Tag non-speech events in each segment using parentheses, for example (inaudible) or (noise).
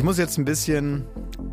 Ich muss jetzt ein bisschen,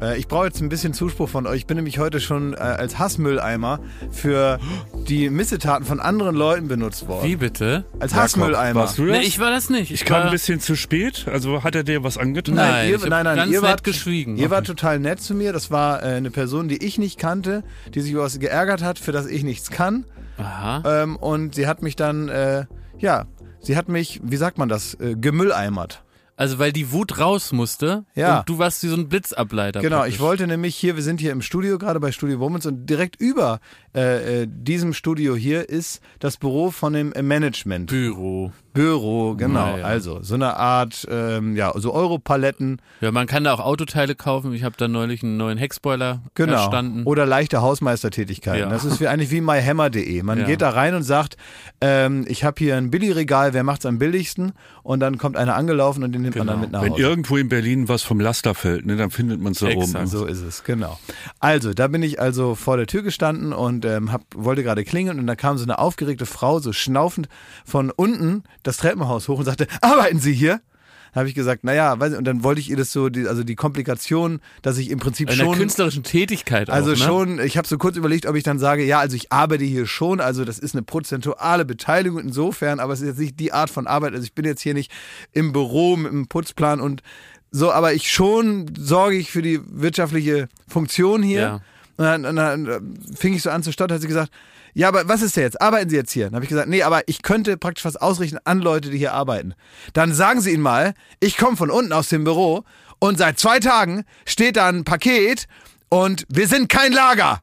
äh, ich brauche jetzt ein bisschen Zuspruch von euch. Ich bin nämlich heute schon äh, als Hassmülleimer für die Missetaten von anderen Leuten benutzt worden. Wie bitte? Als Jakob, Hassmülleimer. warst du das? Nee, ich war das nicht. ich kam ein bisschen zu spät. Also hat er dir was angetan? Nein, ihr, ich hab nein, nein, ganz ihr nett wart geschwiegen. Ihr wart total nett zu mir. Das war äh, eine Person, die ich nicht kannte, die sich über was geärgert hat, für das ich nichts kann. Aha. Ähm, und sie hat mich dann, äh, ja, sie hat mich, wie sagt man das, äh, gemülleimert. Also weil die Wut raus musste Ja. und du warst wie so ein Blitzableiter. Genau, praktisch. ich wollte nämlich hier, wir sind hier im Studio, gerade bei Studio Womans und direkt über äh, äh, diesem Studio hier ist das Büro von dem äh, Management. Büro. Büro, genau. Na ja. Also so eine Art, ähm, ja, so Europaletten, Ja, man kann da auch Autoteile kaufen. Ich habe da neulich einen neuen Heckspoiler genau. erstanden. Oder leichte Hausmeistertätigkeiten. Ja. Das ist wie, eigentlich wie myhammer.de. Man Ja. geht da rein und sagt, ähm, ich habe hier ein Billigregal, wer macht's am billigsten? Und dann kommt einer angelaufen und den nimmt man Genau. dann mit nach Wenn Hause. irgendwo in Berlin was vom Laster fällt, ne, dann findet man es da Exakt. oben. So ist es, genau. Also, da bin ich also vor der Tür gestanden und ähm, hab, wollte gerade klingeln und da kam so eine aufgeregte Frau, so schnaufend von unten das Treppenhaus hoch und sagte, arbeiten Sie hier? Da habe ich gesagt, naja, weiß ich, und dann wollte ich ihr das so, die, also die Komplikation, dass ich im Prinzip Einer schon... künstlerischen Tätigkeit Also auch, ne? schon, ich habe so kurz überlegt, ob ich dann sage, ja, also ich arbeite hier schon, also das ist eine prozentuale Beteiligung insofern, aber es ist jetzt nicht die Art von Arbeit. Also ich bin jetzt hier nicht im Büro mit einem Putzplan und so, aber ich schon sorge ich für die wirtschaftliche Funktion hier. Ja. Und dann, und dann äh, fing ich so an zu stottern, hat sie gesagt, ja, aber was ist denn jetzt? Arbeiten Sie jetzt hier? Dann habe ich gesagt, nee, aber ich könnte praktisch was ausrichten an Leute, die hier arbeiten. Dann sagen Sie ihnen mal, ich komme von unten aus dem Büro und seit zwei Tagen steht da ein Paket und wir sind kein Lager.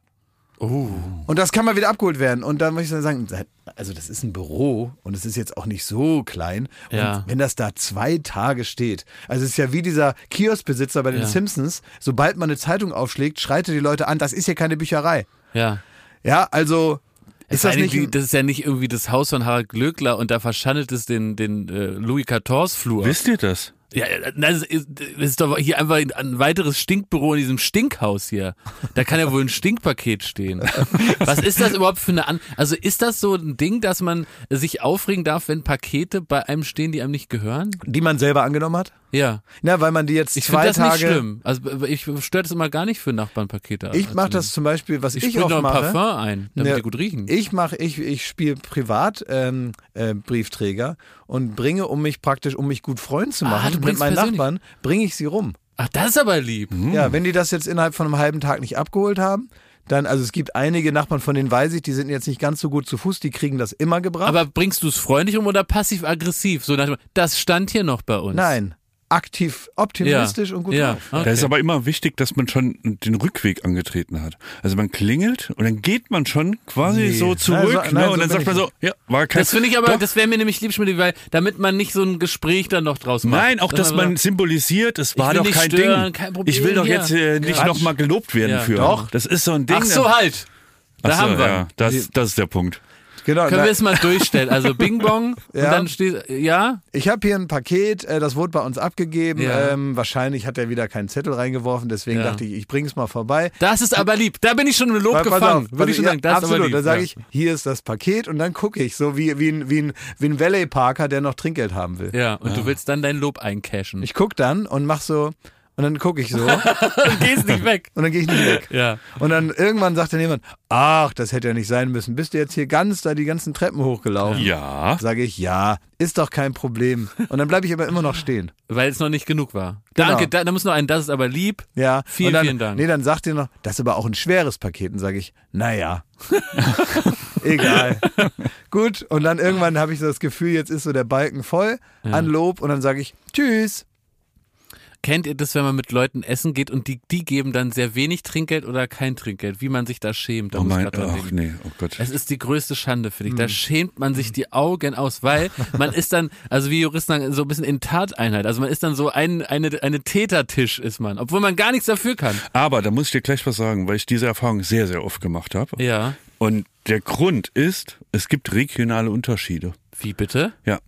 Oh. Und das kann mal wieder abgeholt werden. Und dann muss ich dann sagen, also das ist ein Büro und es ist jetzt auch nicht so klein. Und Ja. wenn das da zwei Tage steht, also es ist ja wie dieser Kioskbesitzer bei den Ja. Simpsons, sobald man eine Zeitung aufschlägt, schreit er die Leute an, das ist hier keine Bücherei. Ja. Ja, also ist das nicht... Das ist ja nicht irgendwie das Haus von Harald Glöckler und da verschandelt es den, den äh, Louis XIV Flur. Wisst ihr das? Ja, das ist doch hier einfach ein weiteres Stinkbüro in diesem Stinkhaus hier. Da kann ja wohl ein Stinkpaket stehen. Was ist das überhaupt für eine An Also ist das so ein Ding, dass man sich aufregen darf, wenn Pakete bei einem stehen, die einem nicht gehören? die man selber angenommen hat? Ja. Na, weil man die jetzt Ich finde zwei das Tage... nicht schlimm. Also ich stört es immer gar nicht für Nachbarn Pakete. Ich mache das zum Beispiel, was Ich, ich, oft noch ein mache. Parfum ein, damit Ja, die gut riechen. Ich mache, ich, ich spiele privat ähm, äh, Briefträger und bringe, um mich praktisch, um mich gut Freund zu Ah, machen du mit meinen persönlich- Nachbarn, bringe ich sie rum. Ach, das ist aber lieb. Ja, wenn die das jetzt innerhalb von einem halben Tag nicht abgeholt haben, dann, also es gibt einige Nachbarn, von denen weiß ich, die sind jetzt nicht ganz so gut zu Fuß, die kriegen das immer gebracht. Aber bringst du es freundlich um oder passiv-aggressiv? So nach dem, das stand hier noch bei uns. Nein, aktiv, optimistisch und gut ja. drauf. Okay. Da ist aber immer wichtig, dass man schon den Rückweg angetreten hat. Also man klingelt und dann geht man schon quasi Nee. so Nein, zurück so- ne? nein, so und dann sagt man so, ja, war kein Das finde ich aber, Doch. das wäre mir nämlich lieb, weil damit man nicht so ein Gespräch dann noch draus macht. Nein, auch dass man symbolisiert, es war doch kein stören, Ding. kein Problem ich will doch jetzt äh, nicht nochmal gelobt werden Ja. für. Doch. Das ist so ein Ding. Ach so, halt. Da Ach so, haben wir. Ja, das, das ist der Punkt. Genau, Können wir es mal durchstellen? Also (laughs) Bing Bong Ja. und dann steht, ja? ich habe hier ein Paket, äh, das wurde bei uns abgegeben. Ja. Ähm, wahrscheinlich hat er wieder keinen Zettel reingeworfen, deswegen Ja. dachte ich, ich bring's mal vorbei. Das ist aber lieb. Da bin ich schon im Lob gefangen. Würde ich schon sagen, das ist absolut. aber lieb. Dann sage ich, hier ist das Paket und dann gucke ich, so wie, wie, ein, wie, ein, wie ein Valley Parker, der noch Trinkgeld haben will. Ja, und du willst dann dein Lob eincashen. Ich guck dann und mach so, und dann gucke ich so (laughs) und gehst nicht weg. dann gehe ich nicht weg. Ja. Und dann irgendwann sagt dann jemand, ach, das hätte ja nicht sein müssen. Bist du jetzt hier ganz da die ganzen Treppen hochgelaufen? Ja. Sage ich, ja, ist doch kein Problem. Und dann bleibe ich aber immer noch stehen. Weil es noch nicht genug war. Genau. Danke, da, da muss noch ein, das ist aber lieb. Ja. Vielen, und dann, vielen Dank. Nee, dann sagt ihr noch, das ist aber auch ein schweres Paket. Und sage ich, naja. (laughs) Egal. Gut. Und dann irgendwann habe ich so das Gefühl, jetzt ist so der Balken voll an Lob. Und dann sage ich, tschüss. Kennt ihr das, wenn man mit Leuten essen geht und die, die geben dann sehr wenig Trinkgeld oder kein Trinkgeld? Wie man sich da schämt. Da Oh mein, ach nee, oh Gott. Es ist die größte Schande für dich. Hm. Da schämt man sich die Augen aus, weil (laughs) man ist dann, also wie Juristen sagen, so ein bisschen in Tateinheit. Also man ist dann so ein, eine, eine Tätertisch ist man, obwohl man gar nichts dafür kann. Aber da muss ich dir gleich was sagen, weil ich diese Erfahrung sehr, sehr oft gemacht habe. Ja. Und der Grund ist, es gibt regionale Unterschiede. Wie bitte? Ja.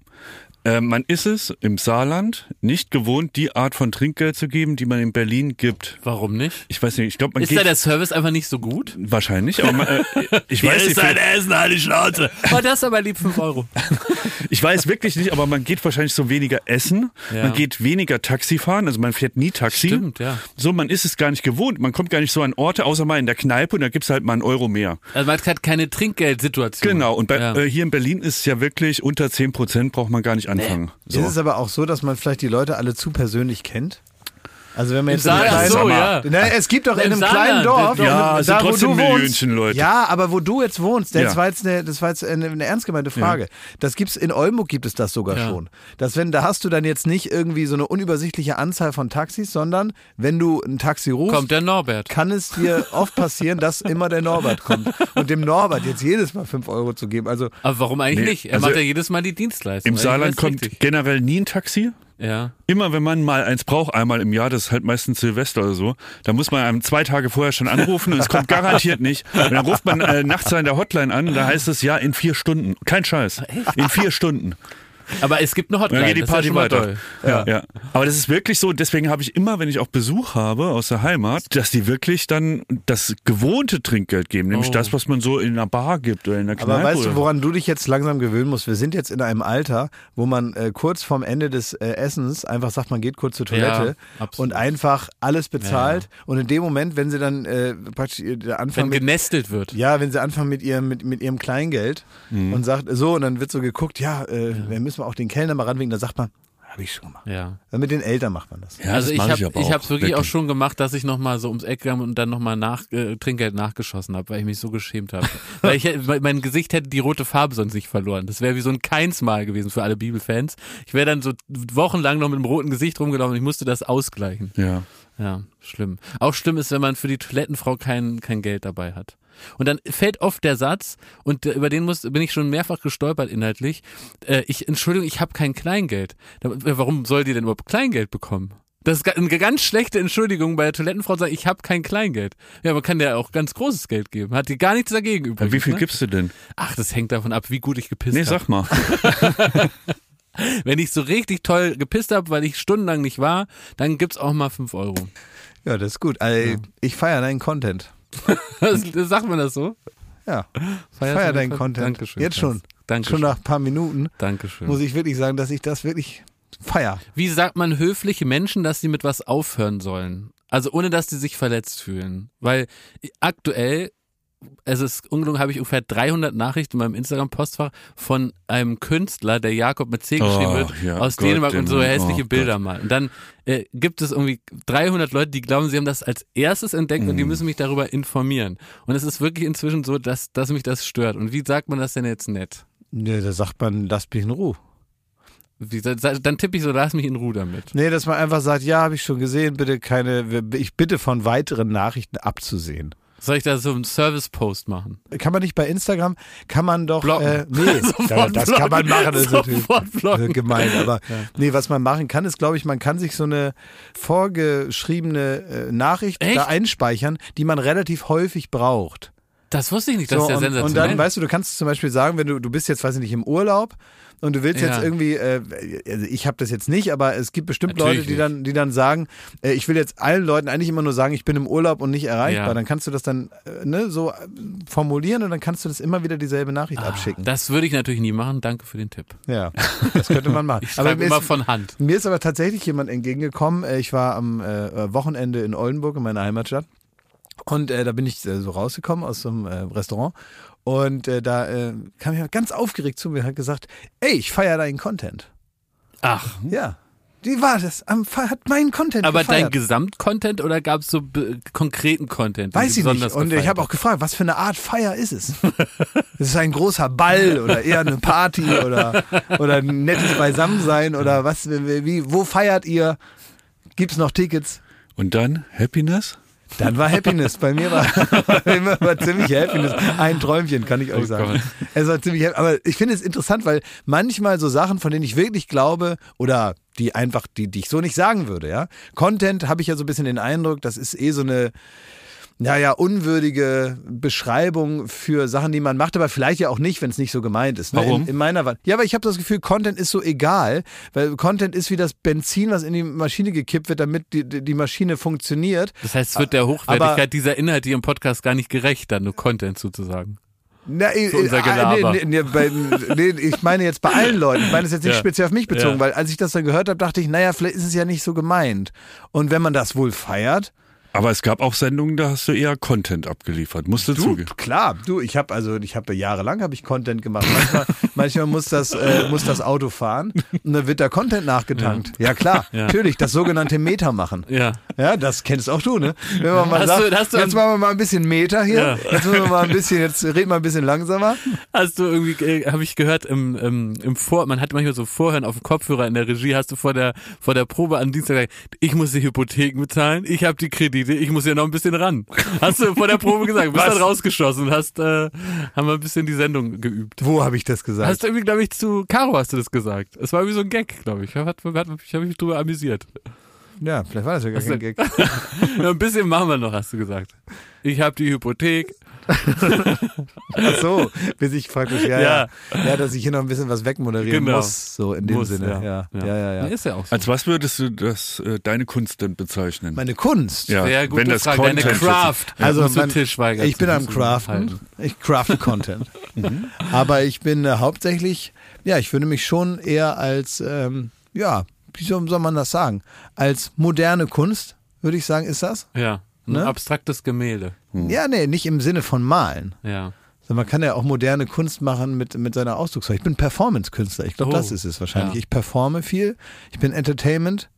Äh, man ist es im Saarland nicht gewohnt, die Art von Trinkgeld zu geben, die man in Berlin gibt. Warum nicht? Ich weiß nicht, ich glaube, man Ist geht da der Service einfach nicht so gut? wahrscheinlich, aber man, äh, ich weiß nicht, vielleicht- Essen, halt die Schnauze. Oh, das ist aber lieb 5 Euro. (laughs) ich weiß wirklich nicht, aber man geht wahrscheinlich so weniger essen, Ja. man geht weniger Taxi fahren, also man fährt nie Taxi. Stimmt, ja. So, man ist es gar nicht gewohnt, man kommt gar nicht so an Orte, außer mal in der Kneipe und da gibt's halt mal einen Euro mehr. Also man hat keine Trinkgeldsituation. Genau, und bei, ja. äh, hier in Berlin ist es ja wirklich, unter 10 Prozent braucht man gar nicht anfangen. So. Ist es aber auch so, dass man vielleicht die Leute alle zu persönlich kennt? Also wenn man jetzt in einem Saarland, kleinen- so, ja. Na, es gibt doch in einem Saarland, kleinen Dorf, Ja, es sind da wo trotzdem du wohnst. Leute. Ja, aber wo du jetzt wohnst, das Ja. war jetzt eine, das war jetzt eine, eine ernst gemeinte Frage. Das gibt's in Oldenburg gibt es das sogar Ja. schon. Dass wenn da hast du dann jetzt nicht irgendwie so eine unübersichtliche Anzahl von Taxis, sondern wenn du ein Taxi rufst, Kommt der Norbert. kann es dir oft passieren, dass immer der Norbert kommt und dem Norbert jetzt jedes Mal 5 Euro zu geben. Also Aber warum eigentlich Nee, nicht? Er also macht ja jedes Mal die Dienstleistung. Im Saarland kommt richtig. generell nie ein Taxi. Ja. Immer wenn man mal eins braucht, einmal im Jahr, das ist halt meistens Silvester oder so, da muss man einem zwei Tage vorher schon anrufen und es kommt garantiert nicht. Und dann ruft man äh, nachts an der Hotline an, da heißt es ja in vier Stunden. Kein Scheiß. In vier Stunden. Aber es gibt eine Hotline. dann geht die das ist ja Party weiter. toll. Ja. ja. Aber das ist wirklich so, deswegen habe ich immer, wenn ich auch Besuch habe aus der Heimat, dass die wirklich dann das gewohnte Trinkgeld geben, nämlich Oh. das, was man so in einer Bar gibt oder in einer Kneipe. Aber weißt du, woran du dich jetzt langsam gewöhnen musst? Wir sind jetzt in einem Alter, wo man äh, kurz vorm Ende des äh, Essens einfach sagt, man geht kurz zur Toilette Ja, und einfach alles bezahlt. Und in dem Moment, wenn sie dann äh, praktisch Wenn anfangen mit, genestelt wird. ja, wenn sie anfangen mit ihrem, mit, mit ihrem Kleingeld Mhm. und sagt so, und dann wird so geguckt, ja, äh, wir müssen auch den Kellner mal ranwinken, dann sagt man, habe ich schon gemacht. Ja. Äh, Mit den Eltern macht man das. Ja, also das ich habe ich aber ich auch. hab's wirklich auch schon gemacht, dass ich nochmal so ums Eck gegangen und dann nochmal nach, äh, Trinkgeld nachgeschossen habe, weil ich mich so geschämt habe. (laughs) weil ich mein Gesicht hätte die rote Farbe sonst nicht verloren. Das wäre wie so ein Keinsmal gewesen für alle Bibelfans. Ich wäre dann so wochenlang noch mit einem roten Gesicht rumgelaufen und ich musste das ausgleichen. Ja. Ja, schlimm. Auch schlimm ist, wenn man für die Toilettenfrau kein, kein Geld dabei hat. Und dann fällt oft der Satz, und äh, über den muss, bin ich schon mehrfach gestolpert inhaltlich, äh, ich, Entschuldigung, ich habe kein Kleingeld. Warum soll die denn überhaupt Kleingeld bekommen? Das ist eine ganz schlechte Entschuldigung bei der Toilettenfrau zu sagen, ich habe kein Kleingeld. Ja, man kann ja auch ganz großes Geld geben. Hat die gar nichts dagegen übrigens. Wie viel ne? gibst du denn? Ach, das hängt davon ab, wie gut ich gepisst Nee, habe. sag mal. (laughs) Wenn ich so richtig toll gepisst habe, weil ich stundenlang nicht war, dann gibt's auch mal fünf Euro. Ja, das ist gut. Also, Ich feiere deinen Content. (laughs) Das, sagt man das so? Ja, Feierst feiere du deinen Content. Dankeschön. Jetzt schon. Danke. Schon nach ein paar Minuten Dankeschön. muss ich wirklich sagen, dass ich das wirklich feier. Wie sagt man höfliche Menschen, dass sie mit was aufhören sollen? Also ohne, dass sie sich verletzt fühlen. Weil aktuell, es ist ungelungen, habe ich ungefähr 300 Nachrichten in meinem Instagram-Postfach von einem Künstler, der Jakob mit C geschrieben Oh, wird, ja, aus Gott Dänemark und so hässliche Oh, Bilder Gott. mal. Und dann äh, gibt es irgendwie 300 Leute, die glauben, sie haben das als erstes entdeckt und die Mhm. müssen mich darüber informieren. Und es ist wirklich inzwischen so, dass, dass mich das stört. Und wie sagt man das denn jetzt nett? Nee, da sagt man, lass mich in Ruhe. Wie, dann tippe ich so, lass mich in Ruhe damit. Nee, dass man einfach sagt, ja, habe ich schon gesehen, bitte keine, ich bitte von weiteren Nachrichten abzusehen. Soll ich da so einen Service-Post machen? Kann man nicht bei Instagram, kann man doch, Blocken. äh, nee, (laughs) ja, das kann man machen, das ist natürlich Sofort blocken. äh, gemein, aber nee, was man machen kann, ist, glaube ich, man kann sich so eine vorgeschriebene äh, Nachricht Echt? da einspeichern, die man relativ häufig braucht. Das wusste ich nicht, das ist ja und, sensationell. und dann, weißt du, du kannst zum Beispiel sagen, wenn du, du bist jetzt, weiß ich nicht, im Urlaub und du willst Ja. jetzt irgendwie, äh, also ich habe das jetzt nicht, aber es gibt bestimmt Natürlich Leute, die dann, die dann sagen, äh, ich will jetzt allen Leuten eigentlich immer nur sagen, ich bin im Urlaub und nicht erreichbar. Ja. Dann kannst du das dann äh, ne, so äh, formulieren und dann kannst du das immer wieder dieselbe Nachricht abschicken. Ah, das würde ich natürlich nie machen. Danke für den Tipp. Ja, das könnte man machen. (laughs) Ich schreibe mir immer ist, von Hand. mir ist aber tatsächlich jemand entgegengekommen. Äh, Ich war am äh, Wochenende in Oldenburg, in meiner Heimatstadt. Und äh, da bin ich äh, so rausgekommen aus so einem äh, Restaurant. Und äh, da äh, kam jemand ganz aufgeregt zu mir und hat gesagt, ey, ich feiere deinen Content. Ach, Ja. Die war das, am, hat meinen Content aber dein gefeiert. Gesamtcontent oder gab es so konkreten Content? Weiß ich nicht. besonders Und ich habe auch gefragt, was für eine Art Feier ist es? (laughs) ist es ein großer Ball oder eher eine Party oder, oder ein nettes Beisammensein oder was, wie, wo feiert ihr? Gibt's noch Tickets? Und dann Happiness? Dann war Happiness. Bei mir war, (laughs) mir war ziemlich Happiness. Ein Träumchen, kann ich euch Oh sagen. Gott. Es war ziemlich. Aber ich finde es interessant, weil manchmal so Sachen, von denen ich wirklich glaube, oder die einfach, die, die ich so nicht sagen würde, ja. Content habe ich ja so ein bisschen den Eindruck, das ist eh so eine, naja, unwürdige Beschreibung für Sachen, die man macht, aber vielleicht ja auch nicht, wenn es nicht so gemeint ist. Ne? Warum? In, in meiner Wahl. Ja, aber ich habe das Gefühl, Content ist so egal, weil Content ist wie das Benzin, was in die Maschine gekippt wird, damit die, die Maschine funktioniert. Das heißt, es wird der Hochwertigkeit Aber- dieser Inhalte im Podcast gar nicht gerecht, dann nur Content sozusagen. Na, äh, unser äh, Gelaber. nee, nee, nee, bei, nee, ich meine jetzt bei allen Leuten. Ich meine es jetzt nicht Ja. speziell auf mich bezogen, Ja. weil als ich das dann gehört habe, dachte ich, naja, vielleicht ist es ja nicht so gemeint. Und wenn man das wohl feiert, Aber es gab auch Sendungen, da hast du eher Content abgeliefert. Musst du, Du, zugeben. klar, du, ich habe also, ich habe jahrelang habe ich Content gemacht. Manchmal, (laughs) manchmal muss das, äh, muss das Auto fahren und dann wird da Content nachgetankt. Ja, klar, Ja. natürlich, das sogenannte Meter machen. Ja. Ja, das kennst auch du, ne? Wenn man mal Hast sagt, du- hast du jetzt machen wir mal ein bisschen Meter hier, Ja. jetzt müssen wir mal ein bisschen, jetzt reden wir ein bisschen langsamer. Hast du irgendwie, äh, habe ich gehört, im, im, im Vor, man hat manchmal so Vorhören auf dem Kopfhörer in der Regie, hast du vor der, vor der Probe am Dienstag gesagt, ich muss die Hypotheken bezahlen, ich habe die Kredite, ich muss ja noch ein bisschen ran. Hast du vor der Probe gesagt, bist dann rausgeschossen und hast, äh, haben wir ein bisschen die Sendung geübt. Wo habe ich das gesagt? Hast du irgendwie, glaube ich, zu Caro hast du das gesagt. Es war irgendwie so ein Gag, glaube ich. Hat, hat, ich habe mich drüber amüsiert. ja, vielleicht war das ja gar kein Gag. (laughs) Ja, ein bisschen machen wir noch, hast du gesagt. Ich habe die Hypothek. Ach so, bis ich praktisch, ja, ja, Ja. ja, dass ich hier noch ein bisschen was wegmoderieren Genau. muss, so in dem Muss, Sinne. Ja, ja, ja. ja, ja. Ist ja auch so. Als was würdest du das, äh, deine Kunst denn bezeichnen? Meine Kunst. ja, Sehr gute wenn das Frage. Deine Content Craft. Also mein- Tischweiger Ich bin am Craften. halten. Ich crafte (laughs) Content. Aber ich bin äh, hauptsächlich, ja, ich würde mich schon eher als, ähm, ja, wie soll man das sagen? Als moderne Kunst, würde ich sagen, ist das? Ja, ein Ne? abstraktes Gemälde. Ja, nee, nicht im Sinne von malen. Ja. Sondern man kann ja auch moderne Kunst machen mit, mit seiner Ausdrucksweise. Ich bin Performance-Künstler. Ich glaube, Oh, das ist es wahrscheinlich. ja. Ich performe viel. Ich bin Entertainment,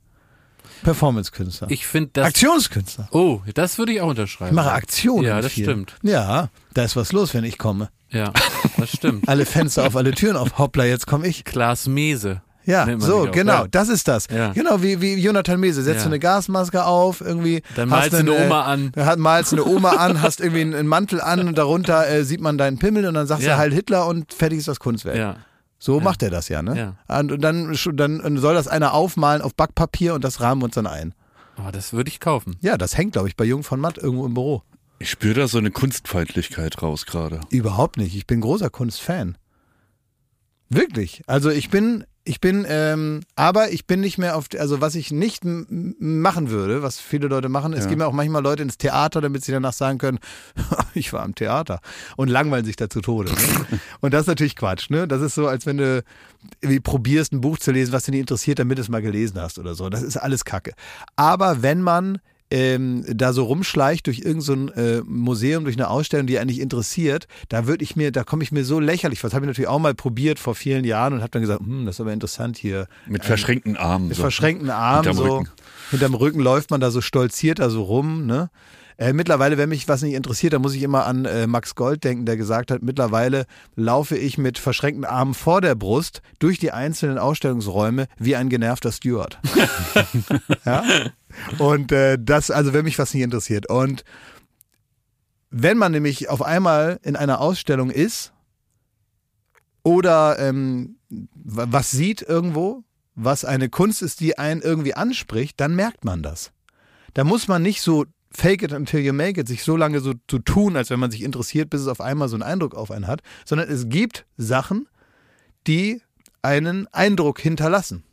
Performance-Künstler. Ich finde das. Aktionskünstler. Oh, das würde ich auch unterschreiben. Ich mache Aktionen. Ja, das viel. stimmt. Ja, da ist was los, wenn ich komme. Ja, das stimmt. Alle Fenster auf, alle Türen auf. Hoppla, jetzt komme ich. Klaas Mese. Ja, so, genau, Ja. das ist das. Ja. Genau, wie, wie Jonathan Mese. Setzt Ja. du eine Gasmaske auf, irgendwie. Dann malst du eine einen, Oma äh, an. Hat, malst eine Oma an, hast irgendwie einen, einen Mantel an und darunter äh, sieht man deinen Pimmel und dann sagst Ja. du Heil Hitler und fertig ist das Kunstwerk. Ja. So macht er das ja, ne? Ja. Und, dann, dann soll das einer aufmalen auf Backpapier und das rahmen wir uns dann ein. Oh, das würde ich kaufen. Ja, das hängt, glaube ich, bei Jung von Matt irgendwo im Büro. Ich spüre da so eine Kunstfeindlichkeit raus gerade. Überhaupt nicht. Ich bin großer Kunstfan. Wirklich. Also ich bin, ich bin, ähm, aber ich bin nicht mehr auf, also was ich nicht machen würde, was viele Leute machen, es Ja. gehen ja auch manchmal Leute ins Theater, damit sie danach sagen können, (laughs) ich war am Theater und langweilen sich da zu Tode. Ne? (laughs) und das ist natürlich Quatsch, ne? Das ist so, als wenn du irgendwie probierst, ein Buch zu lesen, was dich nicht interessiert, damit du es mal gelesen hast oder so. Das ist alles Kacke. Aber wenn man ähm, da so rumschleicht durch irgendein so äh, Museum, durch eine Ausstellung, die einen nicht interessiert, da würde ich mir, da komme ich mir so lächerlich vor. Das habe ich natürlich auch mal probiert vor vielen Jahren und habe dann gesagt, hm, das ist aber interessant hier. Mit verschränkten Armen. Mit so. verschränkten Armen Hinterm so. Rücken. Hinterm Rücken läuft man da so stolziert da so rum, ne? Äh, mittlerweile, wenn mich was nicht interessiert, dann muss ich immer an äh, Max Gold denken, der gesagt hat, mittlerweile laufe ich mit verschränkten Armen vor der Brust durch die einzelnen Ausstellungsräume wie ein genervter Steward. (laughs) ja? Und äh, das, also wenn mich was nicht interessiert. Und wenn man nämlich auf einmal in einer Ausstellung ist oder ähm, wa- was sieht irgendwo, was eine Kunst ist, die einen irgendwie anspricht, dann merkt man das. Da muss man nicht so fake it until you make it, sich so lange so zu tun, als wenn man sich interessiert, bis es auf einmal so einen Eindruck auf einen hat, sondern es gibt Sachen, die einen Eindruck hinterlassen.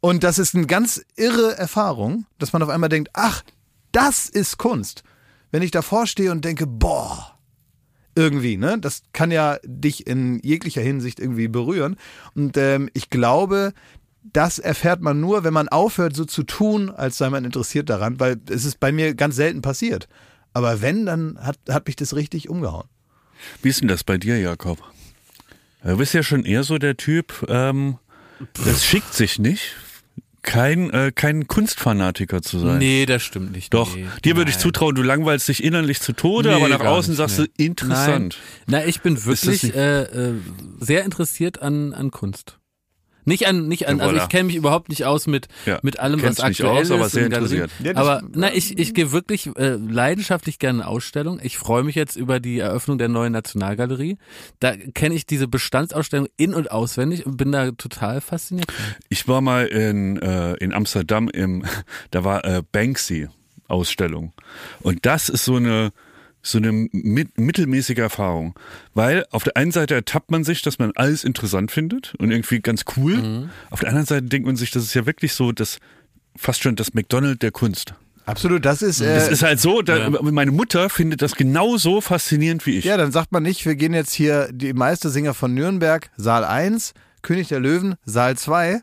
Und das ist eine ganz irre Erfahrung, dass man auf einmal denkt, ach, das ist Kunst. Wenn ich davor stehe und denke, boah, irgendwie, ne? Das kann ja dich in jeglicher Hinsicht irgendwie berühren. Und ähm, ich glaube, das erfährt man nur, wenn man aufhört, so zu tun, als sei man interessiert daran, weil es ist bei mir ganz selten passiert. Aber wenn, dann hat, hat mich das richtig umgehauen. Wie ist denn das bei dir, Jakob? Du bist ja schon eher so der Typ, ähm, das schickt sich nicht, kein, äh, kein Kunstfanatiker zu sein. Nee, das stimmt nicht. Doch, nee, dir würde ich zutrauen, du langweilst dich innerlich zu Tode, Nee, aber nach außen nicht, sagst nee. du interessant. Nein, Na, ich bin wirklich äh, äh, sehr interessiert an, an Kunst. Nicht an, nicht an, Ja, also ich kenne mich überhaupt nicht aus mit, Ja, mit allem, was kennst mich aktuell aus, aber ist. sehr in Galerien. interessiert. Ja, aber na, ich, ich gehe wirklich äh, leidenschaftlich gerne in Ausstellungen. Ich freue mich jetzt über die Eröffnung der neuen Nationalgalerie. Da kenne ich diese Bestandsausstellung in- und auswendig und bin da total fasziniert. Ich war mal in, äh, in Amsterdam im, (laughs) da war äh, Banksy. Ausstellung. Und das ist so eine, so eine mit, mittelmäßige Erfahrung. Weil auf der einen Seite ertappt man sich, dass man alles interessant findet und irgendwie ganz cool. Mhm. Auf der anderen Seite denkt man sich, das ist ja wirklich so das, fast schon das McDonald der Kunst. Absolut, das ist. Äh, Es ist halt so, da, Ja. meine Mutter findet das genauso faszinierend wie ich. ja, dann sagt man nicht, wir gehen jetzt hier die Meistersinger von Nürnberg, Saal 1, König der Löwen, Saal 2.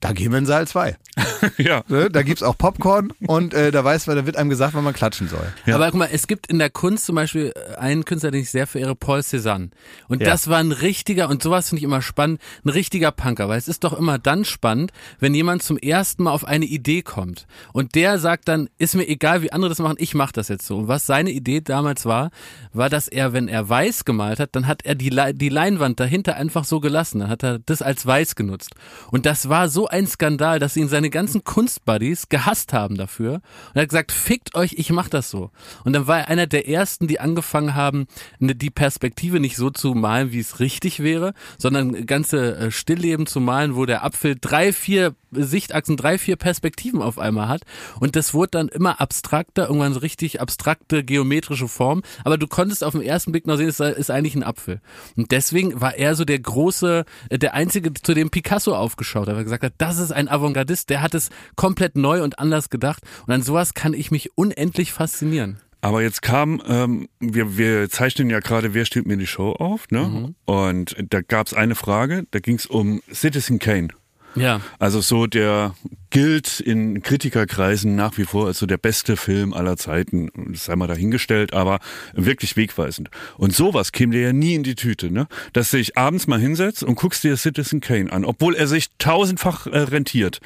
Da gehen wir in Saal 2. (laughs) ja. Ne? Da gibt's auch Popcorn und äh, da weiß man, da wird einem gesagt, wann man klatschen soll. Ja. Aber guck mal, es gibt in der Kunst zum Beispiel einen Künstler, den ich sehr verehre, Paul Cézanne. Und Ja. das war ein richtiger, und sowas finde ich immer spannend, ein richtiger Punker, weil es ist doch immer dann spannend, wenn jemand zum ersten Mal auf eine Idee kommt. Und der sagt dann, ist mir egal, wie andere das machen, ich mache das jetzt so. Und was seine Idee damals war, war, dass er, wenn er weiß gemalt hat, dann hat er die, Le die Leinwand dahinter einfach so gelassen. Dann hat er das als weiß genutzt. Und das war so ein Skandal, dass ihn seine ganzen Kunstbuddies gehasst haben dafür. Und er hat gesagt, fickt euch, ich mach das so. Und dann war er einer der ersten, die angefangen haben, ne, die Perspektive nicht so zu malen, wie es richtig wäre, sondern ganze äh, Stillleben zu malen, wo der Apfel drei, vier Sichtachsen, drei, vier Perspektiven auf einmal hat. Und das wurde dann immer abstrakter, irgendwann so richtig abstrakte geometrische Form. Aber du konntest auf den ersten Blick noch sehen, es ist eigentlich ein Apfel. Und deswegen war er so der große, äh, der einzige, zu dem Picasso aufgeschaut hat, er gesagt hat, das ist ein Avantgardist, der hat es komplett neu und anders gedacht. Und an sowas kann ich mich unendlich faszinieren. Aber jetzt kam, ähm, wir, wir zeichnen ja gerade, wer stellt mir die Show auf, ne? Mhm. Und da gab es eine Frage, da ging es um Citizen Kane. Ja. Also so der gilt in Kritikerkreisen nach wie vor als so der beste Film aller Zeiten. Das sei mal dahingestellt, aber wirklich wegweisend. Und sowas käme dir ja nie in die Tüte, ne? Dass du dich abends mal hinsetzt und guckst dir Citizen Kane an, obwohl er sich tausendfach äh, rentiert.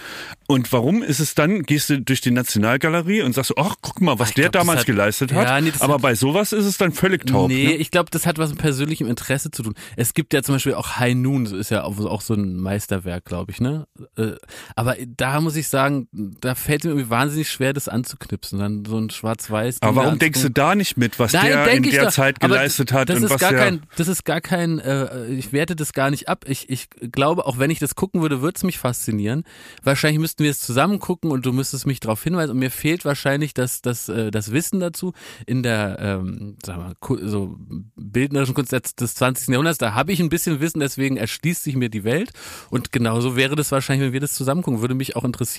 Und warum ist es dann, gehst du durch die Nationalgalerie und sagst, ach, guck mal, was Ich der glaub, damals hat- geleistet hat. Ja, nee, aber hat- bei sowas ist es dann völlig taub. Nee, ne? ich glaube, das hat was mit persönlichem Interesse zu tun. Es gibt ja zum Beispiel auch High Noon, das ist ja auch, auch so ein Meisterwerk, glaube ich, ne? Äh, Aber da muss ich sagen, da fällt mir irgendwie wahnsinnig schwer, das anzuknipsen. Dann so ein schwarz-weiß. Aber warum denkst du da nicht mit, was Nein, der in ich der doch. Zeit Aber geleistet hat das und ist was gar der kein, das ist gar kein, äh, ich werte das gar nicht ab. Ich, ich glaube, auch wenn ich das gucken würde, würde es mich faszinieren. Wahrscheinlich müssten wir es zusammen gucken und du müsstest mich darauf hinweisen. Und mir fehlt wahrscheinlich das, das, äh, das Wissen dazu in der, ähm, sag mal, so bildnerischen Kunst des des 20. Jahrhunderts. Da habe ich ein bisschen Wissen, deswegen erschließt sich mir die Welt. Und genauso wäre das wahrscheinlich, wenn wir das zusammen gucken, würde mich auch interessieren.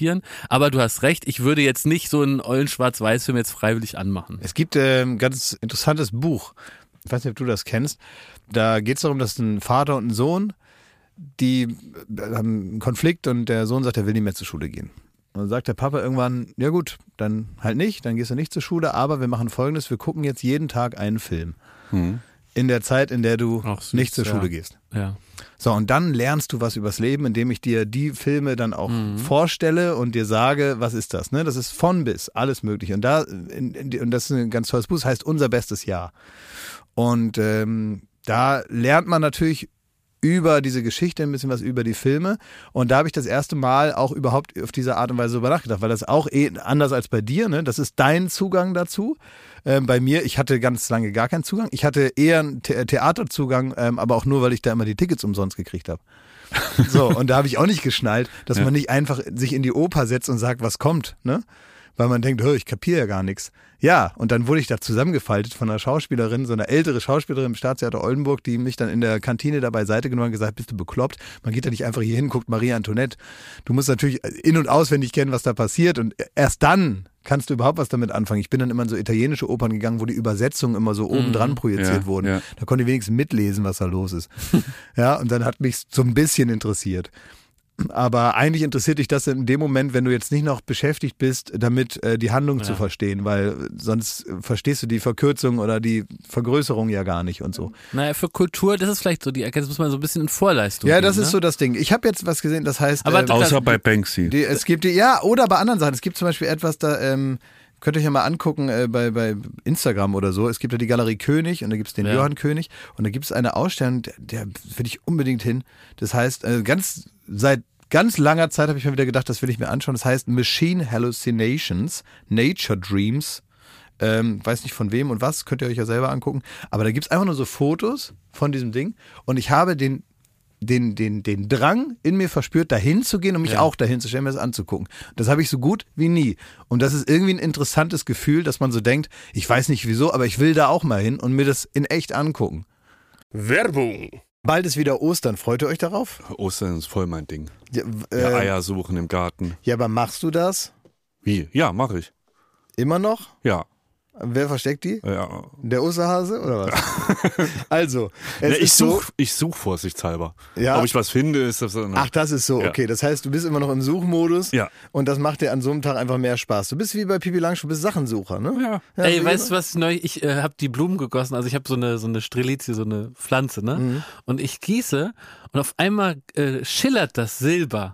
Aber du hast recht, ich würde jetzt nicht so einen ollen Schwarz-Weiß-Film jetzt freiwillig anmachen. Es gibt äh, ein ganz interessantes Buch. Ich weiß nicht, ob du das kennst. Da geht es darum, dass ein Vater und ein Sohn, die äh, haben einen Konflikt und der Sohn sagt, er will nicht mehr zur Schule gehen. Und dann sagt der Papa irgendwann, ja gut, dann halt nicht, dann gehst du nicht zur Schule, aber wir machen folgendes, wir gucken jetzt jeden Tag einen Film. In der Zeit, in der du Ach, süß, nicht zur ja. Schule gehst. Ja. So, und dann lernst du was übers Leben, indem ich dir die Filme dann auch vorstelle und dir sage, was ist das? Ne? Das ist von bis, alles mögliche. Und da, in, in, und das ist ein ganz tolles Buch, das heißt Unser bestes Jahr. Und ähm, da lernt man natürlich über diese Geschichte ein bisschen was über die Filme. Und da habe ich das erste Mal auch überhaupt auf diese Art und Weise drüber nachgedacht, weil das auch eh anders als bei dir, ne? Das ist dein Zugang dazu. Ähm, bei mir, ich hatte ganz lange gar keinen Zugang. Ich hatte eher einen The Theaterzugang, ähm, aber auch nur, weil ich da immer die Tickets umsonst gekriegt habe. So, und da habe ich auch nicht geschnallt, dass (laughs) man nicht einfach sich in die Oper setzt und sagt, was kommt, ne? Weil man denkt, ich kapiere ja gar nichts. Ja, und dann wurde ich da zusammengefaltet von einer Schauspielerin, so einer ältere Schauspielerin im Staatstheater Oldenburg, die mich dann in der Kantine da beiseite genommen und gesagt, bist du bekloppt? Man geht da nicht einfach hier hin, guckt Marie Antoinette. Du musst natürlich in- und auswendig kennen, was da passiert und erst dann kannst du überhaupt was damit anfangen. Ich bin dann immer in so italienische Opern gegangen, wo die Übersetzungen immer so oben dran projiziert Ja, wurden. ja. Da konnte ich wenigstens mitlesen, was da los ist. (laughs) ja, und dann hat mich so ein bisschen interessiert. Aber eigentlich interessiert dich das in dem Moment, wenn du jetzt nicht noch beschäftigt bist, damit äh, die Handlung zu verstehen, weil sonst äh, verstehst du die Verkürzung oder die Vergrößerung ja gar nicht und so. Naja, für Kultur, das ist vielleicht so die Erkenntnis, muss man so ein bisschen in Vorleistung Ja, gehen, das ist ne? so das Ding. Ich habe jetzt was gesehen, das heißt, Aber äh, Außer bei Banksy. die, es gibt die, ja, oder bei anderen Sachen. Es gibt zum Beispiel etwas, da ähm, könnt ihr euch ja mal angucken äh, bei, bei Instagram oder so. Es gibt ja die Galerie König und da gibt es den Ja. Johann König und da gibt es eine Ausstellung, der, der will ich unbedingt hin. Das heißt, äh, ganz seit ganz langer Zeit habe ich mir wieder gedacht, das will ich mir anschauen. Das heißt Machine Hallucinations, Nature Dreams. Ähm, weiß nicht von wem und was, könnt ihr euch ja selber angucken. Aber da gibt es einfach nur so Fotos von diesem Ding und ich habe den den, den, den Drang in mir verspürt, dahin zu gehen und mich Ja. auch dahin zu stellen, mir das anzugucken. Das habe ich so gut wie nie. Und das ist irgendwie ein interessantes Gefühl, dass man so denkt, ich weiß nicht wieso, aber ich will da auch mal hin und mir das in echt angucken. Werbung. Bald ist wieder Ostern. Freut ihr euch darauf? Ostern ist voll mein Ding. Ja, Ja, äh, Eier suchen im Garten. ja aber machst du das Wie? Ja, mache ich. immer noch? Ja. Wer versteckt die? ja. Der Osterhase oder was? (laughs) also, es Ne, ich so, suche ich such vorsichtshalber. Ja. Ob ich was finde, ist das. Ach, das ist so, Ja. okay. Das heißt, du bist immer noch im Suchmodus Ja. und das macht dir an so einem Tag einfach mehr Spaß. Du bist wie bei Pipi Langstrumpf, du bist Sachensucher, ne? Ja. Ey, so weißt du was neu? Ich äh, habe die Blumen gegossen. Also ich habe so eine so eine Strelizie, so eine Pflanze, ne? Mhm. Und ich gieße und auf einmal äh, schillert das Silber.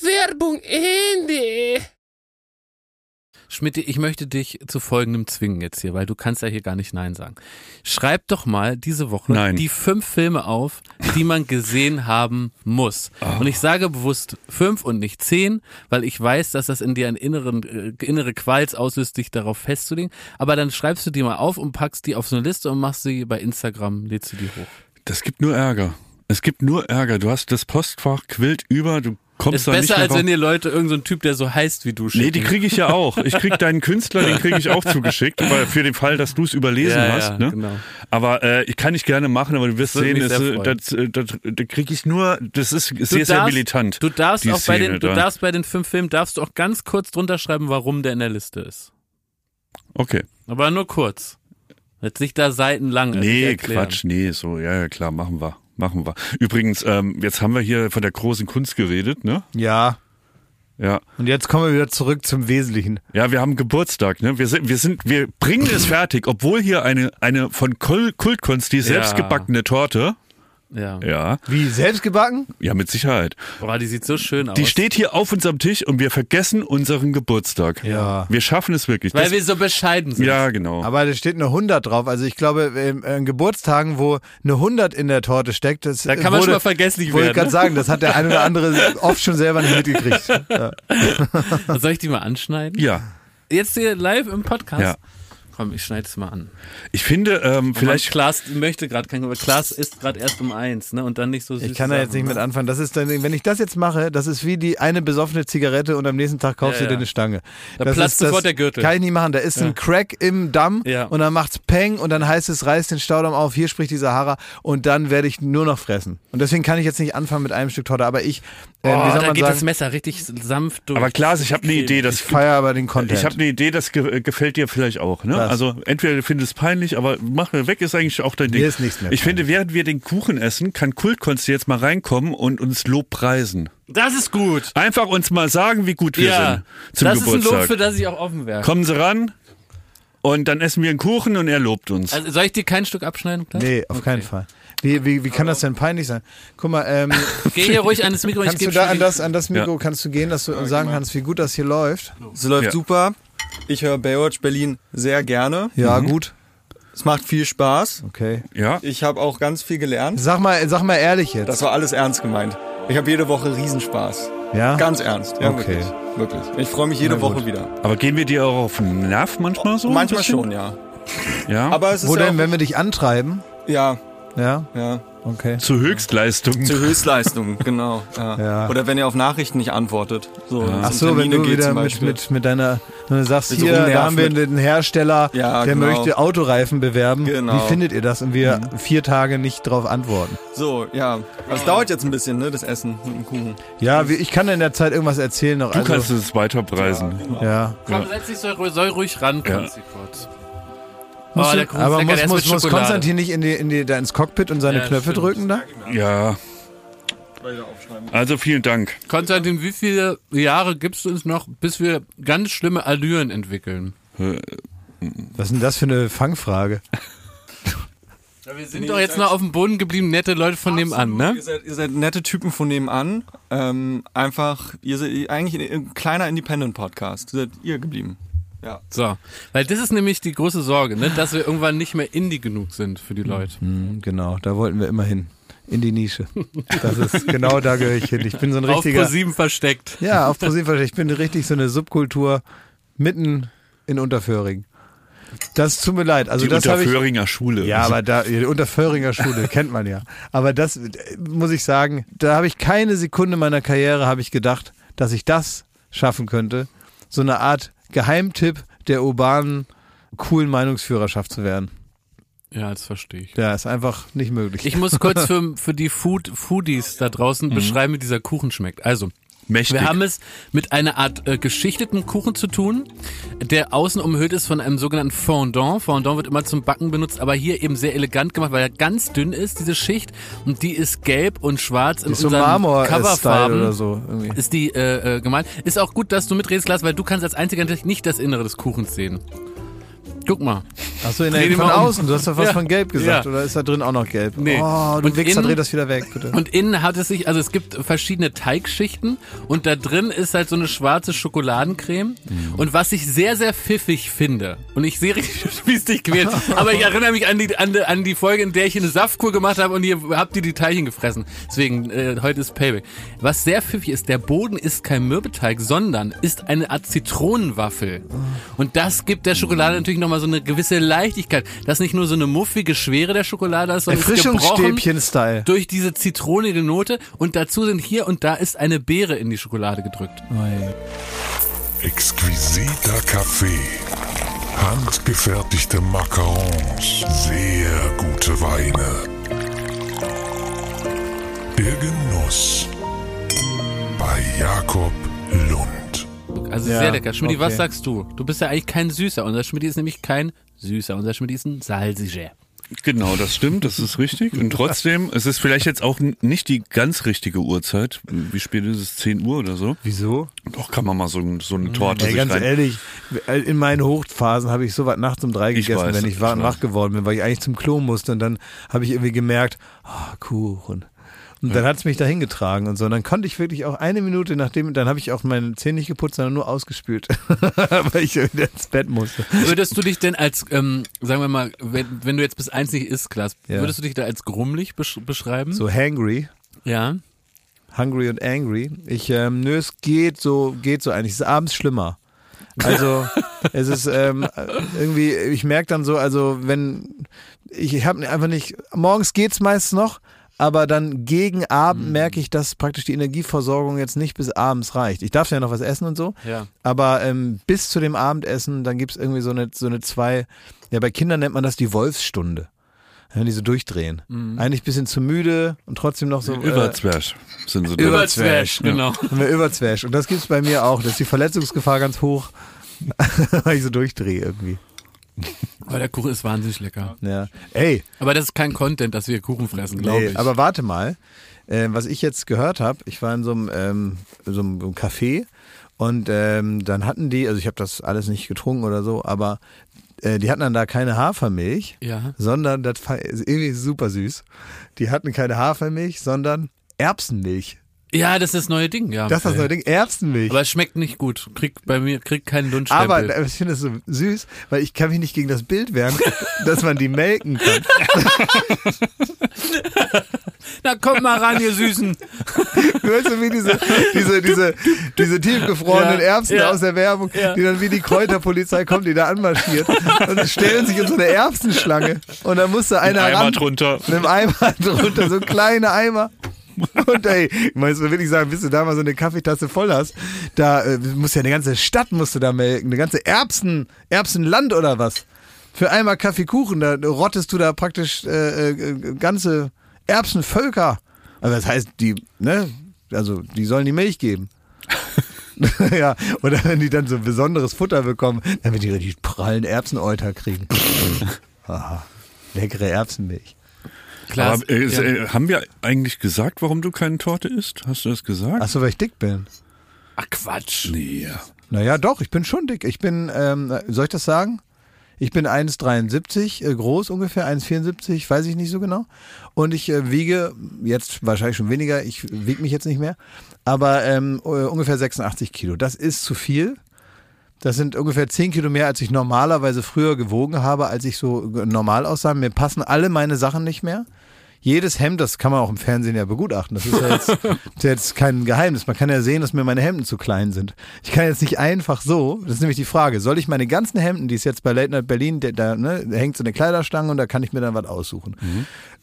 Werbung Ende. Schmidt, ich möchte dich zu folgendem zwingen jetzt hier, weil du kannst ja hier gar nicht Nein sagen. Schreib doch mal diese Woche Nein. die fünf Filme auf, die man gesehen haben muss. Und ich sage bewusst fünf und nicht zehn, weil ich weiß, dass das in dir einen inneren, äh, innere Qualz auslöst, dich darauf festzulegen. Aber dann schreibst du die mal auf und packst die auf so eine Liste und machst sie bei Instagram, lädst du die hoch. Das gibt nur Ärger. Es gibt nur Ärger. Du hast das Postfach quillt über, du kommst Ist besser, als wenn dir Leute, irgendein so ein Typ, der so heißt wie du, schicken. Nee, die kriege ich ja auch. Ich krieg deinen Künstler, den kriege ich auch zugeschickt, (laughs) weil für den Fall, dass du es überlesen Ja, hast. ja, ne? genau. Aber äh, ich kann ich gerne machen, aber du wirst Das sehen, das, sehr äh, das, äh, das, das kriege ich nur, das ist Du sehr, sehr darfst- militant. Du darfst auch bei den, du da. darfst bei den fünf Filmen, darfst du auch ganz kurz drunter schreiben, warum der in der Liste ist. Okay. Aber nur kurz. Jetzt nicht da seitenlang. Nee. Quatsch, nee, so, ja, ja, klar, machen wir. Machen wir. Übrigens, ähm, jetzt haben wir hier von der großen Kunst geredet, ne? Ja, Ja. und jetzt kommen wir wieder zurück zum Wesentlichen. Ja, wir haben Geburtstag, ne? Wir sind, wir sind, wir bringen es fertig, obwohl hier eine, eine von Kul- Kultkunst, die selbstgebackene Torte, Ja. ja, Wie, selbst gebacken? ja, mit Sicherheit. Boah, die sieht so schön aus. Die steht hier auf unserem Tisch und wir vergessen unseren Geburtstag. Ja. Wir schaffen es wirklich. Weil Das- wir so bescheiden sind. ja, genau. Aber da steht eine 100 drauf. Also ich glaube, ähm, an Geburtstagen, wo eine 100 in der Torte steckt, das Da kann man wurde, schon mal vergesslich Wollte ich werden. gerade sagen, das hat der eine oder andere (laughs) oft schon selber nicht mitgekriegt. Ja. Soll ich die mal anschneiden? ja, Jetzt hier live im Podcast? ja. Komm, ich schneide es mal an. Ich finde, ähm, Vielleicht vielleicht Klaas möchte gerade kein, aber Klaas ist gerade erst um eins, ne? Und dann nicht so süß. Ich kann da jetzt nicht mit anfangen. Das ist dann, wenn ich das jetzt mache, das ist wie die eine besoffene Zigarette und am nächsten Tag kaufst Ja, du dir ja. eine Stange. Da das platzt ist, sofort das der Gürtel. Kann ich nicht machen. Da ist ein Crack im Damm Ja. und dann macht's Peng und dann heißt es, reiß den Staudamm auf, hier spricht die Sahara und dann werde ich nur noch fressen. Und deswegen kann ich jetzt nicht anfangen mit einem Stück Torte, aber ich, äh, Oh, wie soll da man geht das sagen, Messer richtig sanft durch. aber Klaas, ich habe eine Idee, das ich feiere aber den Content. Ich habe eine Idee, das ge gefällt dir vielleicht auch. Ne? Was? Also entweder du findest es peinlich, aber mach weg ist eigentlich auch dein Ding. Mir ist nichts mehr ich finde, während wir den Kuchen essen, kann Kultkonst jetzt mal reinkommen und uns Lob preisen. Das ist gut. Einfach uns mal sagen, wie gut wir ja, sind zum das ist ein Geburtstag. Lob, für das ich auch offen wäre. Kommen Sie ran und dann essen wir einen Kuchen und er lobt uns. Also, soll ich dir kein Stück abschneiden? Klaas? Nee, auf keinen Fall. Wie, wie, wie kann das denn peinlich sein? Guck mal, ähm, (laughs) Geh hier ruhig an das Mikro. ich kannst du geb da an das, an das Mikro, Ja. kannst du gehen, dass du sagen kannst, wie gut das hier läuft? Es läuft Ja. super. Ich höre Baywatch Berlin sehr gerne. Ja, gut. Es macht viel Spaß. Okay. ja, Ich habe auch ganz viel gelernt. Sag mal, sag mal ehrlich jetzt. Das war alles ernst gemeint. Ich habe jede Woche Riesenspaß. ja? Ganz ernst. Ja, Okay. wirklich. Wirklich. Ich freue mich jede. Woche wieder. aber gehen wir dir auch auf den Nerv manchmal so? Manchmal schon, ja. Ja. Aber es ist Wo ja denn, auch, wenn wir dich antreiben? ja, Ja, ja. Okay. zu Höchstleistung. Zur Höchstleistung, genau. (laughs) Ja. Ja. Oder wenn ihr auf Nachrichten nicht antwortet. So, wenn es Ach so, wenn du wieder mit, mit, mit deiner, wenn du sagst, Mit so hier, da haben wir den Hersteller, Ja, der genau. möchte Autoreifen bewerben. Genau. Wie findet ihr das? Und wir vier Tage nicht drauf antworten. So, ja. Aber es dauert jetzt ein bisschen, ne, das Essen mit dem Kuchen. Ja, wie, ich kann in der Zeit irgendwas erzählen noch. Du Also, kannst es weiter preisen. ja. Komm, setz dich, soll, soll ruhig ran, Konzi, kurz. Oh, du- der aber lecker, muss, muss, muss Schokolade. Konstantin nicht in die, in die, da ins Cockpit und seine Ja, Knöpfe stimmt. drücken da? Ja. Also vielen Dank. Konstantin, wie viele Jahre gibst du uns noch, bis wir ganz schlimme Allüren entwickeln? Was ist denn das für eine Fangfrage? (laughs) wir sind doch jetzt noch auf dem Boden geblieben, nette Leute von nebenan, ne? Ihr seid, ihr seid nette Typen von nebenan. Ähm, einfach, ihr seid eigentlich ein, ein kleiner Independent-Podcast. Seid ihr geblieben. Ja. So, weil das ist nämlich die große Sorge, ne? dass wir irgendwann nicht mehr Indie genug sind für die Leute. Hm, genau, da wollten wir immer hin. In die Nische. Das ist, (laughs) genau da gehöre ich hin. Ich bin so ein Auf richtiger. ProSieben versteckt. Ja, auf ProSieben. Ich bin richtig so eine Subkultur mitten in Unterföhring. Das tut mir leid. Also Die das habe ich. Unterföhringer Schule. Ja, aber da, die Unterföhringer Schule (laughs) kennt man ja. Aber das muss ich sagen, da habe ich keine Sekunde meiner Karriere habe ich gedacht, dass ich das schaffen könnte, so eine Art Geheimtipp der urbanen, coolen Meinungsführerschaft zu werden. Ja, das verstehe ich. Ja, ist einfach nicht möglich. Ich muss kurz (laughs) für, für die Food, Foodies da draußen beschreiben, wie dieser Kuchen schmeckt. Also, Mächtig. wir haben es mit einer Art äh, geschichteten Kuchen zu tun, der außen umhüllt ist von einem sogenannten Fondant. Fondant wird immer zum Backen benutzt, aber hier eben sehr elegant gemacht, weil er ganz dünn ist, diese Schicht. Und die ist gelb und schwarz in so unseren Coverfarben. oder so. Irgendwie. Ist die äh, äh, gemalt. Ist auch gut, dass du mitredest, Klaas, weil du kannst als einziger natürlich nicht das Innere des Kuchens sehen. Guck mal. Achso, in der, von außen. Du hast doch was Ja. von gelb gesagt. Ja. Oder ist da drin auch noch gelb? Nee. Oh, du Und Wichser, innen- dreh das wieder weg, bitte. Und innen hat es sich, also es gibt verschiedene Teigschichten und da drin ist halt so eine schwarze Schokoladencreme. Und was ich sehr, sehr pfiffig finde, und ich sehe richtig, (laughs) wie es dich quält, (laughs) aber ich erinnere mich an die, an die, an die Folge, in der ich eine Saftkur gemacht habe und ihr habt ihr die Teilchen gefressen. Deswegen, äh, heute ist Payback. Was sehr pfiffig ist, der Boden ist kein Mürbeteig, sondern ist eine Art Zitronenwaffel. Und das gibt der Schokolade natürlich nochmal so eine gewisse Leichtigkeit, dass nicht nur so eine muffige Schwere der Schokolade ist, sondern Erfrischungsstäbchen-Style. durch diese zitronige Note und dazu sind hier und da ist eine Beere in die Schokolade gedrückt. Exquisiter Kaffee. Handgefertigte Macarons. Sehr gute Weine. Der Genuss. Bei Jakob Lund. Also Ja, sehr lecker. Schmidti, was okay. sagst du? Du bist ja eigentlich kein Süßer. Unser Schmidti ist nämlich kein Süßer. Unser Schmidti ist ein Salziger. Genau, das stimmt, das ist richtig. Und trotzdem, (laughs) es ist vielleicht jetzt auch nicht die ganz richtige Uhrzeit. Wie spät ist es? 10 Uhr oder so? Wieso? Doch, kann man mal so, so eine Torte Ey, sich ganz rein... ehrlich, in meinen Hochphasen habe ich so was nachts um drei Ich gegessen, weiß, wenn ich, wach, ich wach geworden bin, weil ich eigentlich zum Klo musste und dann habe ich irgendwie gemerkt, ah, Kuchen. Und dann hat es mich dahin getragen und so. Und dann konnte ich wirklich auch eine Minute nachdem, dann habe ich auch meine Zähne nicht geputzt, sondern nur ausgespült, (laughs) weil ich wieder ins Bett musste. Würdest du dich denn als, ähm, sagen wir mal, wenn, wenn du jetzt bis eins nicht isst, Klaas, Ja. würdest du dich da als grummelig besch beschreiben? So hangry. Ja. Hungry und angry. Ich, ähm, nö, es geht so, geht so eigentlich. Es ist abends schlimmer. Also (laughs) es ist ähm, irgendwie, ich merke dann so, also wenn ich, ich habe einfach nicht, morgens geht's meist noch, aber dann gegen Abend merke ich, dass praktisch die Energieversorgung jetzt nicht bis abends reicht. Ich darf ja noch was essen und so, Ja. aber ähm, bis zu dem Abendessen, dann gibt's irgendwie so eine, so eine zwei, ja bei Kindern nennt man das die Wolfsstunde. Wenn die so durchdrehen. Eigentlich ein bisschen zu müde und trotzdem noch so. Äh, Überzwerg sind sie da. Überzwerg, genau. wir Überzwerg. Und das gibt's bei mir auch. Da ist die Verletzungsgefahr ganz hoch, (laughs) weil ich so durchdrehe irgendwie. (laughs) Aber der Kuchen ist wahnsinnig lecker. Ja. Ey, Aber das ist kein Content, dass wir Kuchen fressen, glaube nee, ich. aber warte mal. Äh, was ich jetzt gehört habe, ich war in so einem, ähm, so einem Café und ähm, dann hatten die, also ich habe das alles nicht getrunken oder so, aber äh, die hatten dann da keine Hafermilch, ja. sondern das war ist irgendwie super süß. Die hatten keine Hafermilch, sondern Erbsenmilch. Ja, das ist das neue Ding, ja. Das ist das neue Ding, Erbsenmilch. Aber es schmeckt nicht gut. Kriegt bei mir kriegt keinen Aber Lundstempel. äh, ich finde es so süß, weil ich kann mich nicht gegen das Bild wehren, (laughs) dass man die melken kann. (laughs) Na komm mal ran, ihr Süßen. Weißt du, wie diese, diese, diese, diese tiefgefrorenen Ja, Erbsen ja, aus der Werbung, ja. die dann wie die Kräuterpolizei kommt, die da anmarschiert und stellen sich in so eine Erbsenschlange und dann muss da einer Eimer ran, drunter. mit einem Eimer (laughs) drunter, so kleine Eimer. (laughs) Und ey, meinst du wirklich sagen, bis du da mal so eine Kaffeetasse voll hast, da äh, muss ja eine ganze Stadt musst du da melken, eine ganze Erbsen, Erbsenland oder was? Für einmal Kaffeekuchen, da rottest du da praktisch äh, äh, ganze Erbsenvölker. Also das heißt, die, ne, also die sollen die Milch geben. (laughs) ja, oder wenn die dann so besonderes Futter bekommen, damit die richtig prallen Erbsenäuter kriegen. (laughs) Aha, leckere Erbsenmilch. Klar. Aber, äh, ja. äh, haben wir eigentlich gesagt, warum du keine Torte isst? Hast du das gesagt? Ach so, weil ich dick bin. Ach Quatsch. Nee. Naja, doch, ich bin schon dick. Ich bin, ähm, soll ich das sagen? Ich bin 1,73 äh, groß ungefähr, 1,74, weiß ich nicht so genau. Und ich äh, wiege, jetzt wahrscheinlich schon weniger, ich wiege mich jetzt nicht mehr, aber ähm, äh, ungefähr 86 Kilo. Das ist zu viel. Das sind ungefähr 10 Kilo mehr, als ich normalerweise früher gewogen habe, als ich so normal aussah. Mir passen alle meine Sachen nicht mehr. Jedes Hemd, das kann man auch im Fernsehen ja begutachten. Das ist ja jetzt, (laughs) ist jetzt kein Geheimnis. Man kann ja sehen, dass mir meine Hemden zu klein sind. Ich kann jetzt nicht einfach so, das ist nämlich die Frage, soll ich meine ganzen Hemden, die es jetzt bei Late Night Berlin, da, da, ne, da hängt so eine Kleiderstange und da kann ich mir dann was aussuchen.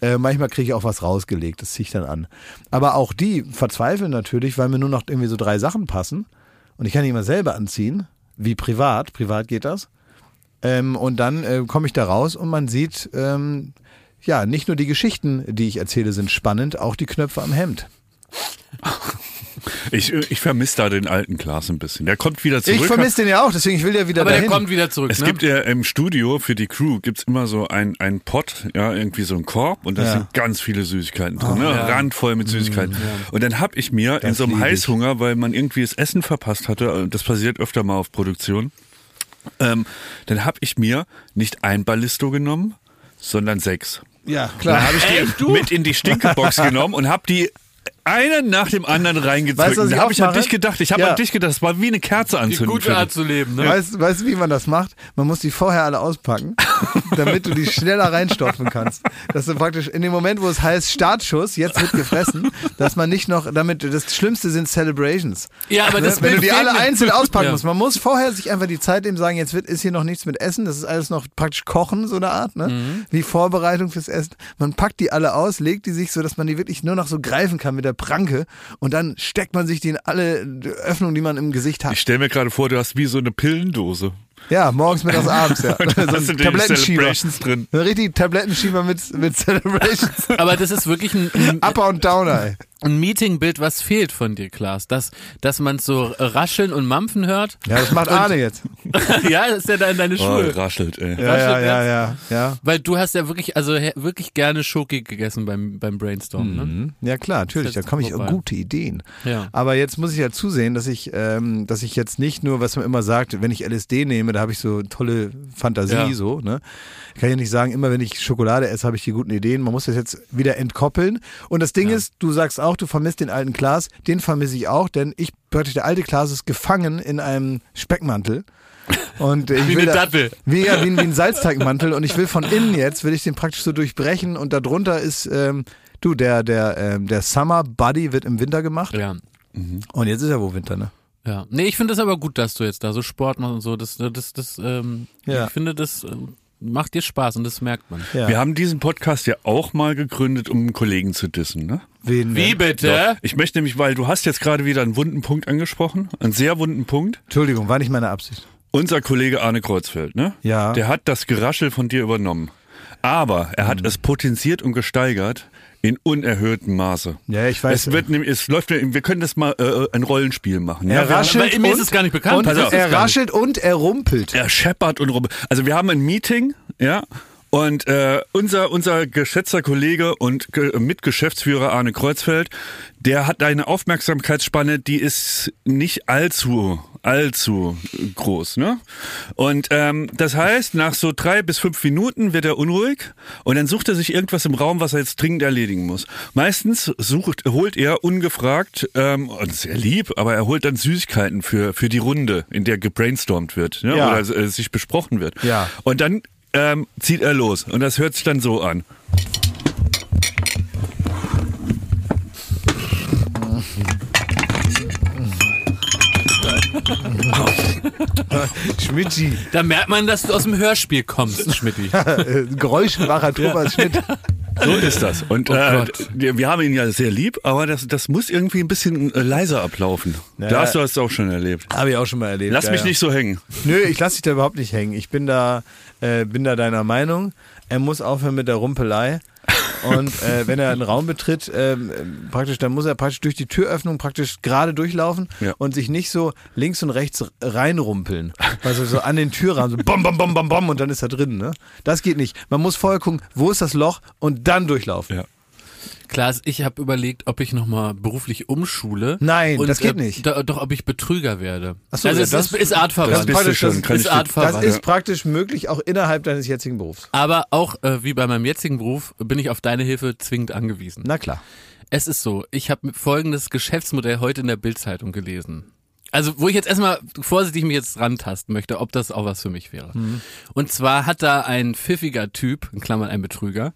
Äh, manchmal kriege ich auch was rausgelegt, das ziehe ich dann an. Aber auch die verzweifeln natürlich, weil mir nur noch irgendwie so drei Sachen passen und ich kann die immer selber anziehen, wie privat, privat geht das. Ähm, und dann äh, komme ich da raus und man sieht, ähm, ja, nicht nur die Geschichten, die ich erzähle, sind spannend, auch die Knöpfe am Hemd. (laughs) Ich, ich vermisse da den alten Klaas ein bisschen. Der kommt wieder zurück. Ich vermisse den ja auch, deswegen ich will ja wieder Aber der dahin. kommt wieder zurück. Es ne? gibt ja im Studio für die Crew gibt's immer so ein, ein Pot, ja, irgendwie so ein Korb und da Ja. sind ganz viele Süßigkeiten drin, ne? ja. randvoll mit Süßigkeiten. Und dann hab ich mir in Das so einem. Heißhunger, weil man irgendwie das Essen verpasst hatte, äh, das passiert öfter mal auf Produktion, ähm, dann hab ich mir nicht ein Ballisto genommen, sondern sechs. Ja, Dann klar. habe ich die mit in die Stinkebox genommen und hab die einen nach dem anderen reingedrückt. Weißt du, da habe ich an mache? dich gedacht. Ich habe Ja. an dich gedacht, das war wie eine Kerze die anzünden. gute für Art zu leben, ne? Weißt, weißt du, wie man das macht? Man muss die vorher alle auspacken, (laughs) damit du die schneller reinstopfen kannst. Dass du praktisch in dem Moment, wo es heißt Startschuss, jetzt wird gefressen, dass man nicht noch, damit, das Schlimmste sind Celebrations. Ja, aber das Ne? Wenn du die alle einzeln (laughs) auspacken Ja. musst. Man muss vorher sich einfach die Zeit eben sagen, jetzt wird, ist hier noch nichts mit Essen, das ist alles noch praktisch Kochen, so eine Art, ne? Mhm. Wie Vorbereitung fürs Essen. Man packt die alle aus, legt die sich so, dass man die wirklich nur noch so greifen kann mit der Pranke und dann steckt man sich die in alle Öffnungen, die man im Gesicht hat. Ich stelle mir gerade vor, du hast wie so eine Pillendose. Ja, morgens, mittags, abends, ja. (laughs) Und da die Tablettenschieber. Drin. Richtig Tablettenschieber mit, mit Celebrations. Aber das ist wirklich ein, ein, Upper und Downer, ey. Ein Meetingbild, was fehlt von dir, Klaas. Dass, dass man so rascheln und mampfen hört. Ja, das macht Arne jetzt. (laughs) ja, das ist ja da in deine Oh, Schuhe. raschelt, ey. Ja, ja, ja, ja, ja. Weil du hast ja wirklich, also wirklich gerne Schoki gegessen beim, beim Brainstorm, ne? Ja klar, natürlich, da komme ich auf gute Ideen. Ja. Aber jetzt muss ich ja zusehen, dass ich, ähm, dass ich jetzt nicht nur, was man immer sagt, wenn ich LSD nehme, da habe ich so tolle Fantasie, Ja. so, ne? Kann ich ja nicht sagen, immer wenn ich Schokolade esse, habe ich die guten Ideen. Man muss das jetzt wieder entkoppeln. Und das Ding ist, du sagst auch, du vermisst den alten Klaas, den vermisse ich auch, denn ich, praktisch der alte Klaas ist gefangen in einem Speckmantel. Und (laughs) ich Wie will eine da- Dattel. Wie, ja, wie, ein- wie ein Salzteigmantel und ich will von innen jetzt, will ich den praktisch so durchbrechen und darunter ist, ähm, du, der, der, ähm, der Summer Buddy wird im Winter gemacht Ja. und jetzt ist ja wohl Winter, ne? Ja. Nee, ich finde es aber gut, dass du jetzt da so Sport machst und so. Das, das, das, ähm, Ja. ich finde, das äh, macht dir Spaß und das merkt man. Ja. Wir haben diesen Podcast ja auch mal gegründet, um einen Kollegen zu dissen, ne? Wen Wie denn? bitte? Ich möchte nämlich, weil du hast jetzt gerade wieder einen wunden Punkt angesprochen, einen sehr wunden Punkt. Entschuldigung, war nicht meine Absicht. Unser Kollege Arne Kreuzfeld, ne? Ja. Der hat das Geraschel von dir übernommen. Aber er Mhm. hat es potenziert und gesteigert in unerhöhtem Maße. Ja, ich weiß. Es wird nämlich, es läuft, wir können das mal äh, ein Rollenspiel machen. Er Ja, raschelt mir ist und, es gar nicht bekannt. Und auf. er raschelt und er rumpelt. er scheppert und rum. Also wir haben ein Meeting, ja, und äh, unser unser geschätzter Kollege und Ge Mitgeschäftsführer Arne Kreuzfeld, der hat eine Aufmerksamkeitsspanne, die ist nicht allzu allzu groß, ne? Und ähm, das heißt, nach so drei bis fünf Minuten wird er unruhig und dann sucht er sich irgendwas im Raum, was er jetzt dringend erledigen muss. Meistens sucht, holt er ungefragt, ähm, und sehr lieb, aber er holt dann Süßigkeiten für für die Runde, in der gebrainstormt wird, ne? Ja. oder äh, sich besprochen wird. Ja. Und dann ähm, zieht er los und das hört sich dann so an. (laughs) Schmidti. Da merkt man, dass du aus dem Hörspiel kommst, Schmidti. (laughs) Äh, Geräuschenmacher Thomas Schmidt. (laughs) So ist das. Und Oh äh, wir haben ihn ja sehr lieb, aber das, das muss irgendwie ein bisschen äh, leiser ablaufen. Ja. Da hast du das auch schon erlebt. Habe ich auch schon mal erlebt. Lass ja, mich ja. nicht so hängen. Nö, ich lasse dich da überhaupt nicht hängen. Ich bin da, äh, bin da deiner Meinung. Er muss aufhören mit der Rumpelei. Und äh, wenn er einen Raum betritt, ähm, praktisch, dann muss er praktisch durch die Türöffnung praktisch gerade durchlaufen Ja. und sich nicht so links und rechts reinrumpeln. Also so an den Türrahmen, so bom, bom, bom, bom, bom und dann ist er drin. Ne? Das geht nicht. Man muss vorher gucken, wo ist das Loch und dann durchlaufen. Ja. Klaas, ich habe überlegt, ob ich nochmal beruflich umschule. Nein, und, das geht äh, nicht. do- Doch, ob ich Betrüger werde. Ach so, also ja, das- ist, ist artverwandt. Das bist du praktisch schon. das- Kann ist artverwandt. Das ist praktisch möglich auch innerhalb deines jetzigen Berufs. Aber auch äh, wie bei meinem jetzigen Beruf bin ich auf deine Hilfe zwingend angewiesen. Na klar. Es ist so, ich habe folgendes Geschäftsmodell heute in der Bildzeitung gelesen. Also, wo ich jetzt erstmal vorsichtig mich jetzt rantasten möchte, ob das auch was für mich wäre. Mhm. Und zwar hat da ein pfiffiger Typ, in Klammern ein Betrüger,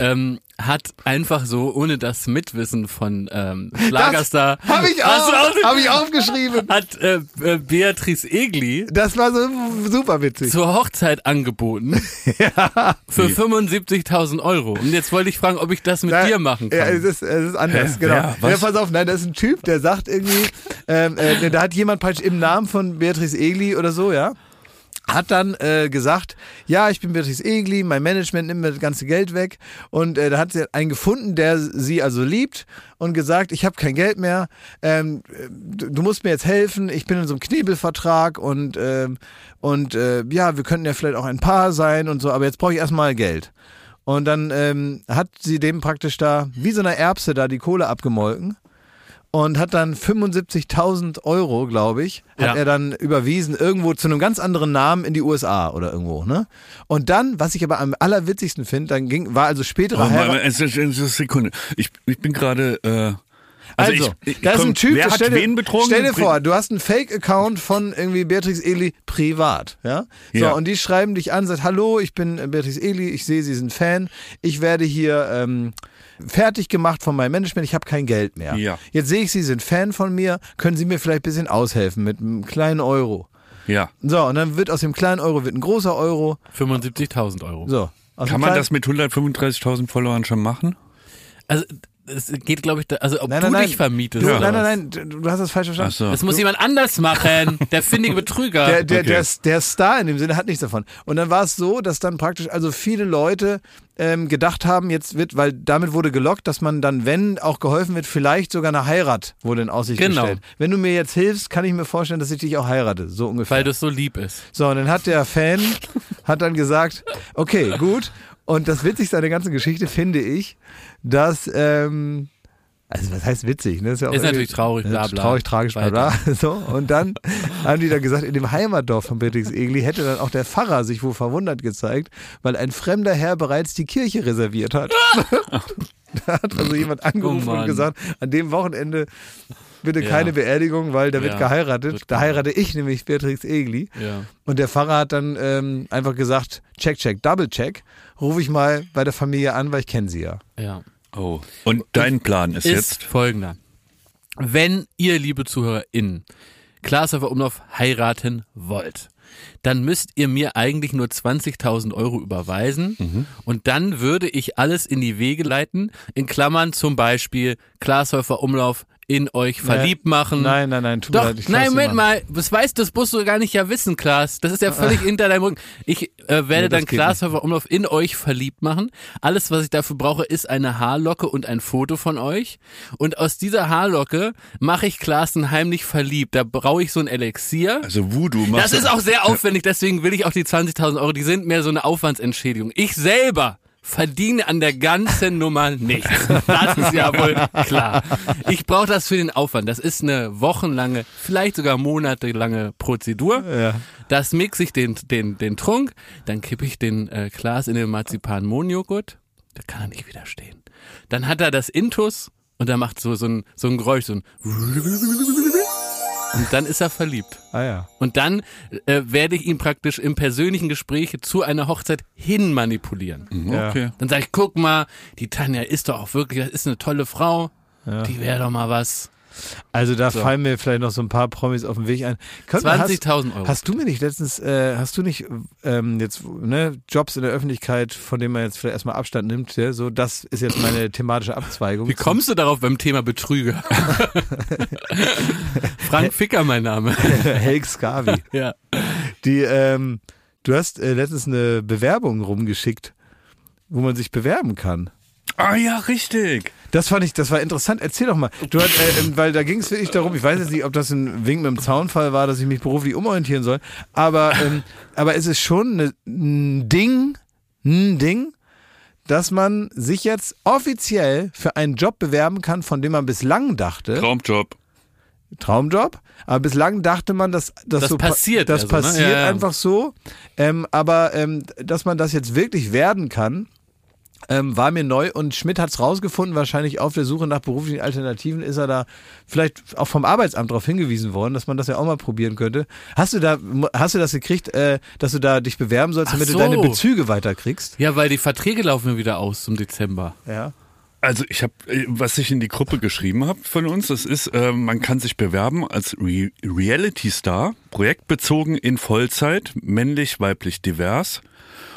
ähm, hat einfach so, ohne das Mitwissen von ähm, Schlagerstar, Habe ich auch, hab ich aufgeschrieben. (laughs) hat äh, äh, Beatrice Egli Das war so super witzig. zur Hochzeit angeboten (laughs) für 75.000 Euro. Und jetzt wollte ich fragen, ob ich das mit Nein, dir machen kann. Ja, es ist, es ist anders, Hä? genau. Was? Ja, pass auf, nein, das ist ein Typ, der sagt irgendwie, ähm, äh, da hat jemand praktisch im Namen von Beatrice Egli oder so, ja, hat dann äh, gesagt, ja, ich bin Beatrice Egli, mein Management nimmt mir das ganze Geld weg und äh, da hat sie einen gefunden, der sie also liebt und gesagt, ich habe kein Geld mehr, ähm, du, du musst mir jetzt helfen, ich bin in so einem Knebelvertrag und ähm, und äh, ja, wir könnten ja vielleicht auch ein Paar sein und so, aber jetzt brauche ich erstmal Geld. Und dann ähm, hat sie dem praktisch da, wie so eine Erbse da, die Kohle abgemolken. Und hat dann 75.000 Euro, glaube ich, hat Ja. er dann überwiesen, irgendwo zu einem ganz anderen Namen in die USA oder irgendwo, ne? Und dann, was ich aber am allerwitzigsten finde, dann ging, war also spätere Oh, mal, Heirat. es ist- es ist eine Sekunde. Ich, ich bin gerade. Äh, also, Also, ich, ich, da ist ein Typ, wer stell dir, wen betrogen? Stell dir vor, du hast einen Fake-Account von irgendwie Beatrice Eli privat, ja? So, Ja. und die schreiben dich an, sagt, hallo, ich bin äh, Beatrice Eli, ich sehe, Sie sind Fan, ich werde hier ähm, fertig gemacht von meinem Management, ich habe kein Geld mehr. Ja. Jetzt sehe ich, Sie sind Fan von mir, können Sie mir vielleicht ein bisschen aushelfen mit einem kleinen Euro? Ja. So, und dann wird aus dem kleinen Euro wird ein großer Euro. 75.000 Euro. So. Kann man das mit 135.000 Followern schon machen? Also es geht, glaube ich, da, also ob Nein, du nein, nein. dich vermietest. Du, oder nein, nein, nein, du, du hast das falsch verstanden. Ach so. Das muss jemand anders machen. (laughs) Der findige Betrüger. Der, der, Okay. der, der Star in dem Sinne hat nichts davon. Und dann war es so, dass dann praktisch also viele Leute ähm, gedacht haben, jetzt wird, weil damit wurde gelockt, dass man dann, wenn auch geholfen wird, vielleicht sogar eine Heirat wurde in Aussicht Genau. gestellt. Wenn du mir jetzt hilfst, kann ich mir vorstellen, dass ich dich auch heirate. So ungefähr. weil das so lieb ist. So, und dann hat der Fan, (laughs) hat dann gesagt, okay, gut. Und das Witzigste an der ganzen Geschichte finde ich, dass, ähm, also was heißt witzig, ne? ja auch Ist natürlich traurig, bla, bla. Traurig, tragisch, bla bla. (laughs) So, und dann haben die dann gesagt, in dem Heimatdorf von Beatrix Egli hätte dann auch der Pfarrer sich wohl verwundert gezeigt, weil ein fremder Herr bereits die Kirche reserviert hat. (laughs) da hat also jemand angerufen Oh und gesagt, an dem Wochenende bitte Ja. keine Beerdigung, weil da wird geheiratet. wird da heirate ich nämlich Beatrix Egli. Ja. Und der Pfarrer hat dann ähm, einfach gesagt, check, check, double check, rufe ich mal bei der Familie an, weil ich kenne sie ja. Ja. Oh. Und dein Plan ist, Ist jetzt? folgender. Wenn ihr, liebe ZuhörerInnen, Glashäufer Umlauf heiraten wollt, dann müsst ihr mir eigentlich nur 20.000 Euro überweisen und dann würde ich alles in die Wege leiten, in Klammern zum Beispiel Glashäufer Umlauf in euch verliebt machen. Nein, nein, nein, tut mir Doch, leid, nein, Moment mal, das weißt du, das musst du gar nicht ja wissen, Klaas. Das ist ja völlig (laughs) hinter deinem Rücken. Ich äh, werde Nee, dann Glashäufer Umlauf in euch verliebt machen. Alles, was ich dafür brauche, ist eine Haarlocke und ein Foto von euch. Und aus dieser Haarlocke mache ich Klaassen heimlich verliebt. Da brauche ich so ein Elixier. Also Voodoo machst Das ist auch sehr aufwendig, deswegen will ich auch die 20.000 Euro, die sind mehr so eine Aufwandsentschädigung. Ich selber verdiene an der ganzen Nummer nichts. Das ist ja wohl klar. Ich brauche das für den Aufwand. Das ist eine wochenlange, vielleicht sogar monatelange Prozedur. Ja. Das mixe ich den, den, den Trunk, dann kippe ich den äh, Glas in den Marzipan-Mohnjoghurt. Da kann er nicht widerstehen. Dann hat er das Intus und er macht so, so, ein, so ein Geräusch, so ein und dann ist er verliebt. Ah ja. Und dann äh, werde ich ihn praktisch im persönlichen Gespräch zu einer Hochzeit hin manipulieren. ja. Okay. Dann sage ich, guck mal, die Tanja ist doch auch wirklich, das ist eine tolle Frau. Die wäre doch mal was. Also da fallen mir vielleicht noch so ein paar Promis auf den Weg ein. Könnt- 20.000 Euro. Hast, du mir nicht letztens, äh, hast du nicht ähm, jetzt ne, Jobs in der Öffentlichkeit, von denen man jetzt vielleicht erstmal Abstand nimmt, ja, so das ist jetzt meine thematische Abzweigung. Wie kommst du darauf beim Thema Betrüger? (laughs) Frank Ficker, mein Name. (laughs) Helg Scavi. Ja. Die, ähm, du hast äh, letztens eine Bewerbung rumgeschickt, wo man sich bewerben kann. Ah ja, richtig. Das fand ich, das war interessant. Erzähl doch mal. Du hast, äh, ähm, weil da ging es wirklich darum, ich weiß jetzt nicht, ob das ein Wink mit dem Zaunfall war, dass ich mich beruflich umorientieren soll, aber, ähm, aber es ist schon eine, ein Ding, ein Ding, dass man sich jetzt offiziell für einen Job bewerben kann, von dem man bislang dachte, Traumjob. Traumjob, aber bislang dachte man, dass, dass Das so pa- passiert das also, ne? passiert Ja, ja. einfach so, ähm, aber ähm, dass man das jetzt wirklich werden kann, ähm, war mir neu und Schmidt hat es rausgefunden, wahrscheinlich auf der Suche nach beruflichen Alternativen ist er da vielleicht auch vom Arbeitsamt darauf hingewiesen worden, dass man das ja auch mal probieren könnte. Hast du da, hast du das gekriegt, äh, dass du da dich bewerben sollst, Ach damit so. du deine Bezüge weiterkriegst? Ja, weil die Verträge laufen ja wieder aus zum Dezember. Ja. Also ich habe, was ich in die Gruppe geschrieben habe von uns, das ist, äh, man kann sich bewerben als Re Reality Star, projektbezogen in Vollzeit, männlich, weiblich, divers.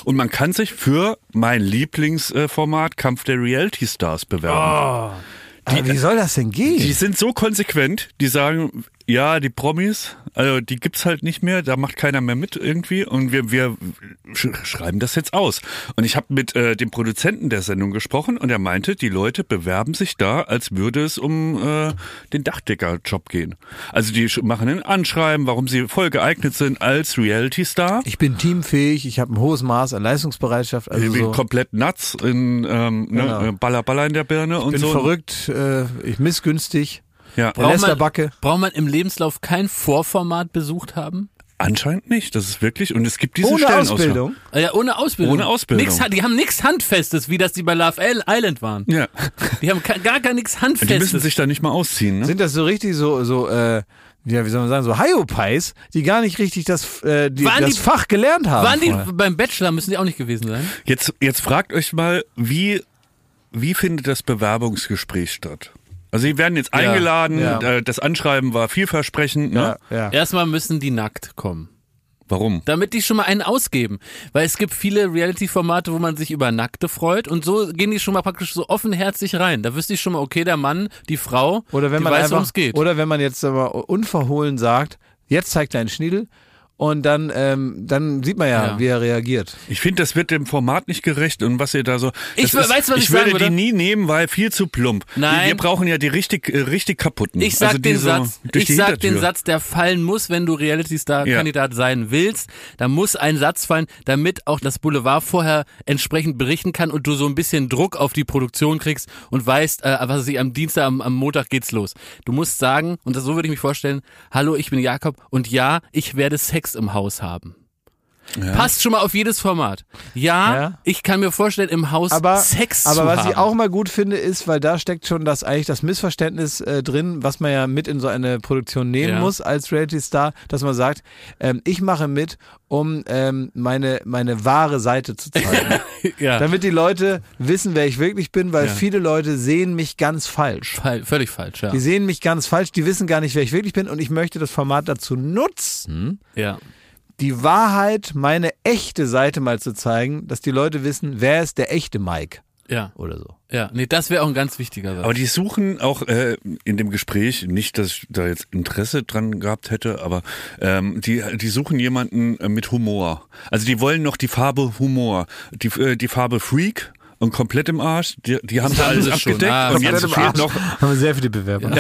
Und man kann sich für mein Lieblingsformat Kampf der Reality Stars bewerben. Aber wie soll das denn gehen? Die sind so konsequent, die sagen, ja, die Promis, also die gibt's halt nicht mehr, da macht keiner mehr mit irgendwie und wir, wir sch schreiben das jetzt aus. Und ich habe mit äh, dem Produzenten der Sendung gesprochen und er meinte, die Leute bewerben sich da, als würde es um äh, den Dachdecker-Job gehen. Also die machen ein Anschreiben, warum sie voll geeignet sind als Reality-Star. ich bin teamfähig, ich habe ein hohes Maß an Leistungsbereitschaft, also Ich bin so, komplett nuts, in, ähm, Genau. ne, Baller Baller in der Birne und bin so. verrückt, äh, ich missgünstig. Ja. Lester man, Backe. braucht man im Lebenslauf kein Vorformat besucht haben? Anscheinend nicht, das ist wirklich, und es gibt diese Ohne. Ausbildung. Äh, Ja, ohne Ausbildung. Ohne Ausbildung. Nix, die haben nichts Handfestes, wie das die bei Love Island waren. Ja. Die haben gar, gar nichts Die Handfestes. müssen sich da nicht mal ausziehen, ne? Sind das so richtig so, so, äh, ja, wie soll man sagen, so Hyopies, die gar nicht richtig das, äh, die, Waren das die- Fach gelernt haben? waren die vorher? beim Bachelor, müssen die auch nicht gewesen sein? Jetzt, jetzt fragt euch mal, wie, wie findet das Bewerbungsgespräch statt? Also sie werden jetzt eingeladen, ja. äh, das Anschreiben war vielversprechend, ne? ja, ja. Erstmal müssen die nackt kommen. Warum? Damit die schon mal einen ausgeben. Weil es gibt viele Reality-Formate, wo man sich über Nackte freut und so gehen die schon mal praktisch so offenherzig rein. Da wüsste ich schon mal, okay, der Mann, die Frau, Oder wenn die man weiß, worum einfach, es geht. oder wenn man jetzt aber unverhohlen sagt, jetzt zeigt dein Schniedel und dann, ähm, dann sieht man ja, Ja. wie er reagiert. Ich finde, das wird dem Format nicht gerecht und was ihr da so. Ich das we- weißt du, was ich ich würde sagen die nie nehmen, weil viel zu plump. Nein. Wir brauchen ja die richtig, äh, richtig kaputten. Ich sag also den so Satz, ich sag den Satz, der fallen muss, wenn du Reality-Star-Kandidat sein willst. Da muss ein Satz fallen, damit auch das Boulevard vorher entsprechend berichten kann und du so ein bisschen Druck auf die Produktion kriegst und weißt, äh, was weiß ich, am Dienstag, am, am Montag geht's los. Du musst sagen, und das, so würde ich mich vorstellen, hallo, ich bin Jakob und ja, ich werde Sex im Haus haben. Passt schon mal auf jedes Format. Ja, Ja. ich kann mir vorstellen, im Haus aber, Sex aber zu was haben. ich auch mal gut finde, ist, weil da steckt schon das eigentlich das Missverständnis äh, drin, was man ja mit in so eine Produktion nehmen Ja. muss als Reality Star, dass man sagt, ähm, ich mache mit, um ähm, meine meine wahre Seite zu zeigen, (laughs) ja. damit die Leute wissen, wer ich wirklich bin, weil Ja. viele Leute sehen mich ganz falsch. Fall, völlig falsch, ja. Die sehen mich ganz falsch, die wissen gar nicht, wer ich wirklich bin und ich möchte das Format dazu nutzen, ja. Die Wahrheit, meine echte Seite mal zu zeigen, dass die Leute wissen, wer ist der echte Mike Ja, oder so. ja. Nee, das wäre auch ein ganz wichtiger Satz. Aber die suchen auch äh, in dem Gespräch, nicht, dass ich da jetzt Interesse dran gehabt hätte, aber ähm, die, die suchen jemanden äh, mit Humor. Also die wollen noch die Farbe Humor. Die, äh, die Farbe Freak und komplett im Arsch, die, die haben sie alles abgedeckt Ah, und jetzt fehlt noch, Haben wir sehr viele Bewerber.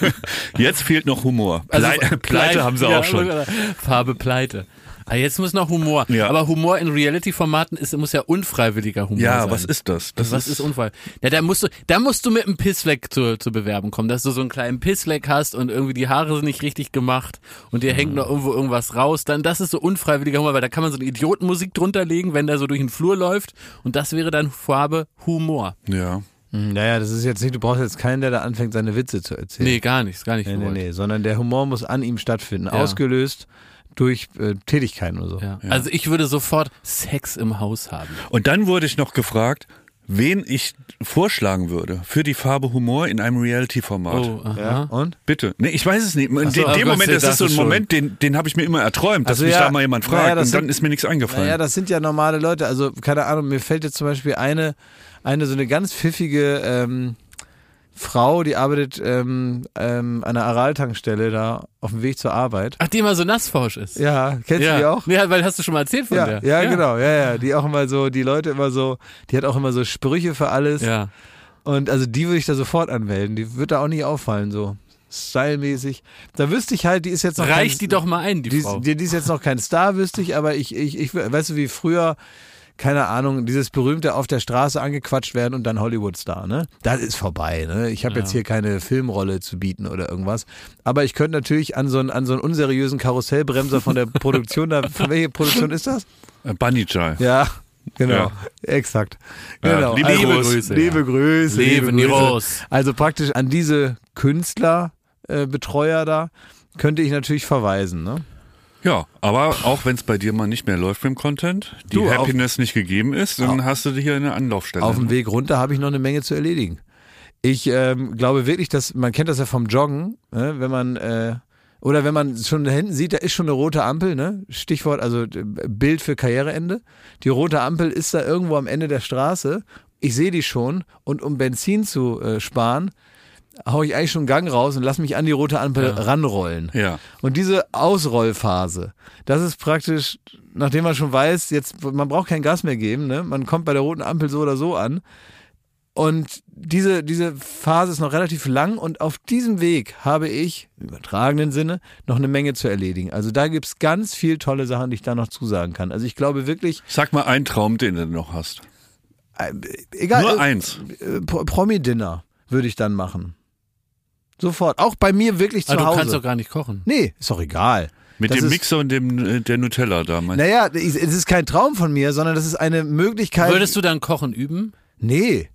(laughs) jetzt fehlt noch Humor. Also, Pleite, Pleite haben sie ja, auch schon. Farbe Pleite. Ah, jetzt muss noch Humor. Ja. Aber Humor in Reality-Formaten ist, muss ja unfreiwilliger Humor Ja, sein. was ist das? Das was ist, unfall? Ja, da musst du, da musst du mit einem Pissfleck zur, zur Bewerbung kommen, dass du so einen kleinen Pissfleck hast und irgendwie die Haare sind nicht richtig gemacht und dir hängt noch irgendwo irgendwas raus. Dann, das ist so unfreiwilliger Humor, weil da kann man so eine Idiotenmusik drunter legen, wenn der so durch den Flur läuft und das wäre dann Farbe Humor. Ja. Naja, das ist jetzt nicht, du brauchst jetzt keinen, der da anfängt, seine Witze zu erzählen. Nee, gar nichts, gar nicht nee, nee, nee, sondern der Humor muss an ihm stattfinden, Ja. ausgelöst durch äh, Tätigkeiten oder so. Ja. Also ich würde sofort Sex im Haus haben. Und dann wurde ich noch gefragt, wen ich vorschlagen würde für die Farbe Humor in einem Reality-Format. Oh, aha. Ja, und? Bitte. Nee, ich weiß es nicht. In so, dem, oh dem Gott, Moment, das ist so ein schon. Moment, den, den habe ich mir immer erträumt, dass Also mich ja, da mal jemand fragt. das und dann sind- ist mir nichts eingefallen. Naja, das sind ja normale Leute. Also, keine Ahnung, mir fällt jetzt zum Beispiel eine, eine so eine ganz pfiffige ähm, Frau, die arbeitet ähm, ähm, an einer Araltankstelle da auf dem Weg zur Arbeit. Ach, die immer so nassforsch ist. Ja, kennst ja. du die auch? Ja, weil hast du schon mal erzählt von Ja, der. ja, genau, ja, ja. Die auch immer so, die Leute immer so, die hat auch immer so Sprüche für alles. Ja. Und also die würde ich da sofort anmelden. Die wird da auch nicht auffallen, so stylmäßig. Da wüsste ich halt, die ist jetzt noch Reich kein, die doch mal ein, die, die, Frau. Die, die ist jetzt noch kein Star, wüsste ich, aber ich, ich, ich, weißt du, wie früher, keine Ahnung, dieses berühmte auf der Straße angequatscht werden und dann Hollywood-Star, ne? Das ist vorbei, ne? Ich habe Ja. jetzt hier keine Filmrolle zu bieten oder irgendwas. Aber ich könnte natürlich an so einen, an so einen unseriösen Karussellbremser von der Produktion, da, von welche Produktion ist das? Äh, Bunny Jai. Ja, genau, Ja. exakt. Ja, Genau. liebe also, Grüße, Liebe ja. Grüße. Liebe die Grüße. Also praktisch an diese Künstler, äh, da, könnte ich natürlich verweisen, ne? Ja, aber auch wenn es bei dir mal nicht mehr läuft mit dem Content, die Du, auf- Happiness nicht gegeben ist, dann hast du hier eine Anlaufstelle. Auf dem? Weg runter habe ich noch eine Menge zu erledigen. Ich ähm, glaube wirklich, dass man kennt das ja vom Joggen, ne? wenn man äh, oder wenn man schon da hinten sieht, da ist schon eine rote Ampel, ne? Stichwort also äh, Bild für Karriereende. Die rote Ampel ist da irgendwo am Ende der Straße. Ich sehe die schon und um Benzin zu äh, sparen, hau ich eigentlich schon einen Gang raus und lass mich an die rote Ampel Ja. ranrollen. Ja. Und diese Ausrollphase, das ist praktisch, nachdem man schon weiß, jetzt man braucht kein Gas mehr geben, ne? Man kommt bei der roten Ampel so oder so an. Und diese, diese Phase ist noch relativ lang und auf diesem Weg habe ich, im übertragenen Sinne, noch eine Menge zu erledigen. Also da gibt's ganz viel tolle Sachen, die ich da noch zusagen kann. Also ich glaube wirklich, Sag mal einen Traum, den du noch hast. äh, egal, Nur äh, eins. Pro- Promi-Dinner würde ich dann machen. Sofort. Auch bei mir wirklich zu Aber Ah, du Hause. kannst doch gar nicht kochen. nee, ist doch egal. Mit Das dem Mixer und dem äh, der Nutella da. Mein Naja, es ist kein Traum von mir, sondern das ist eine Möglichkeit. Würdest du dann Kochen üben? Nee.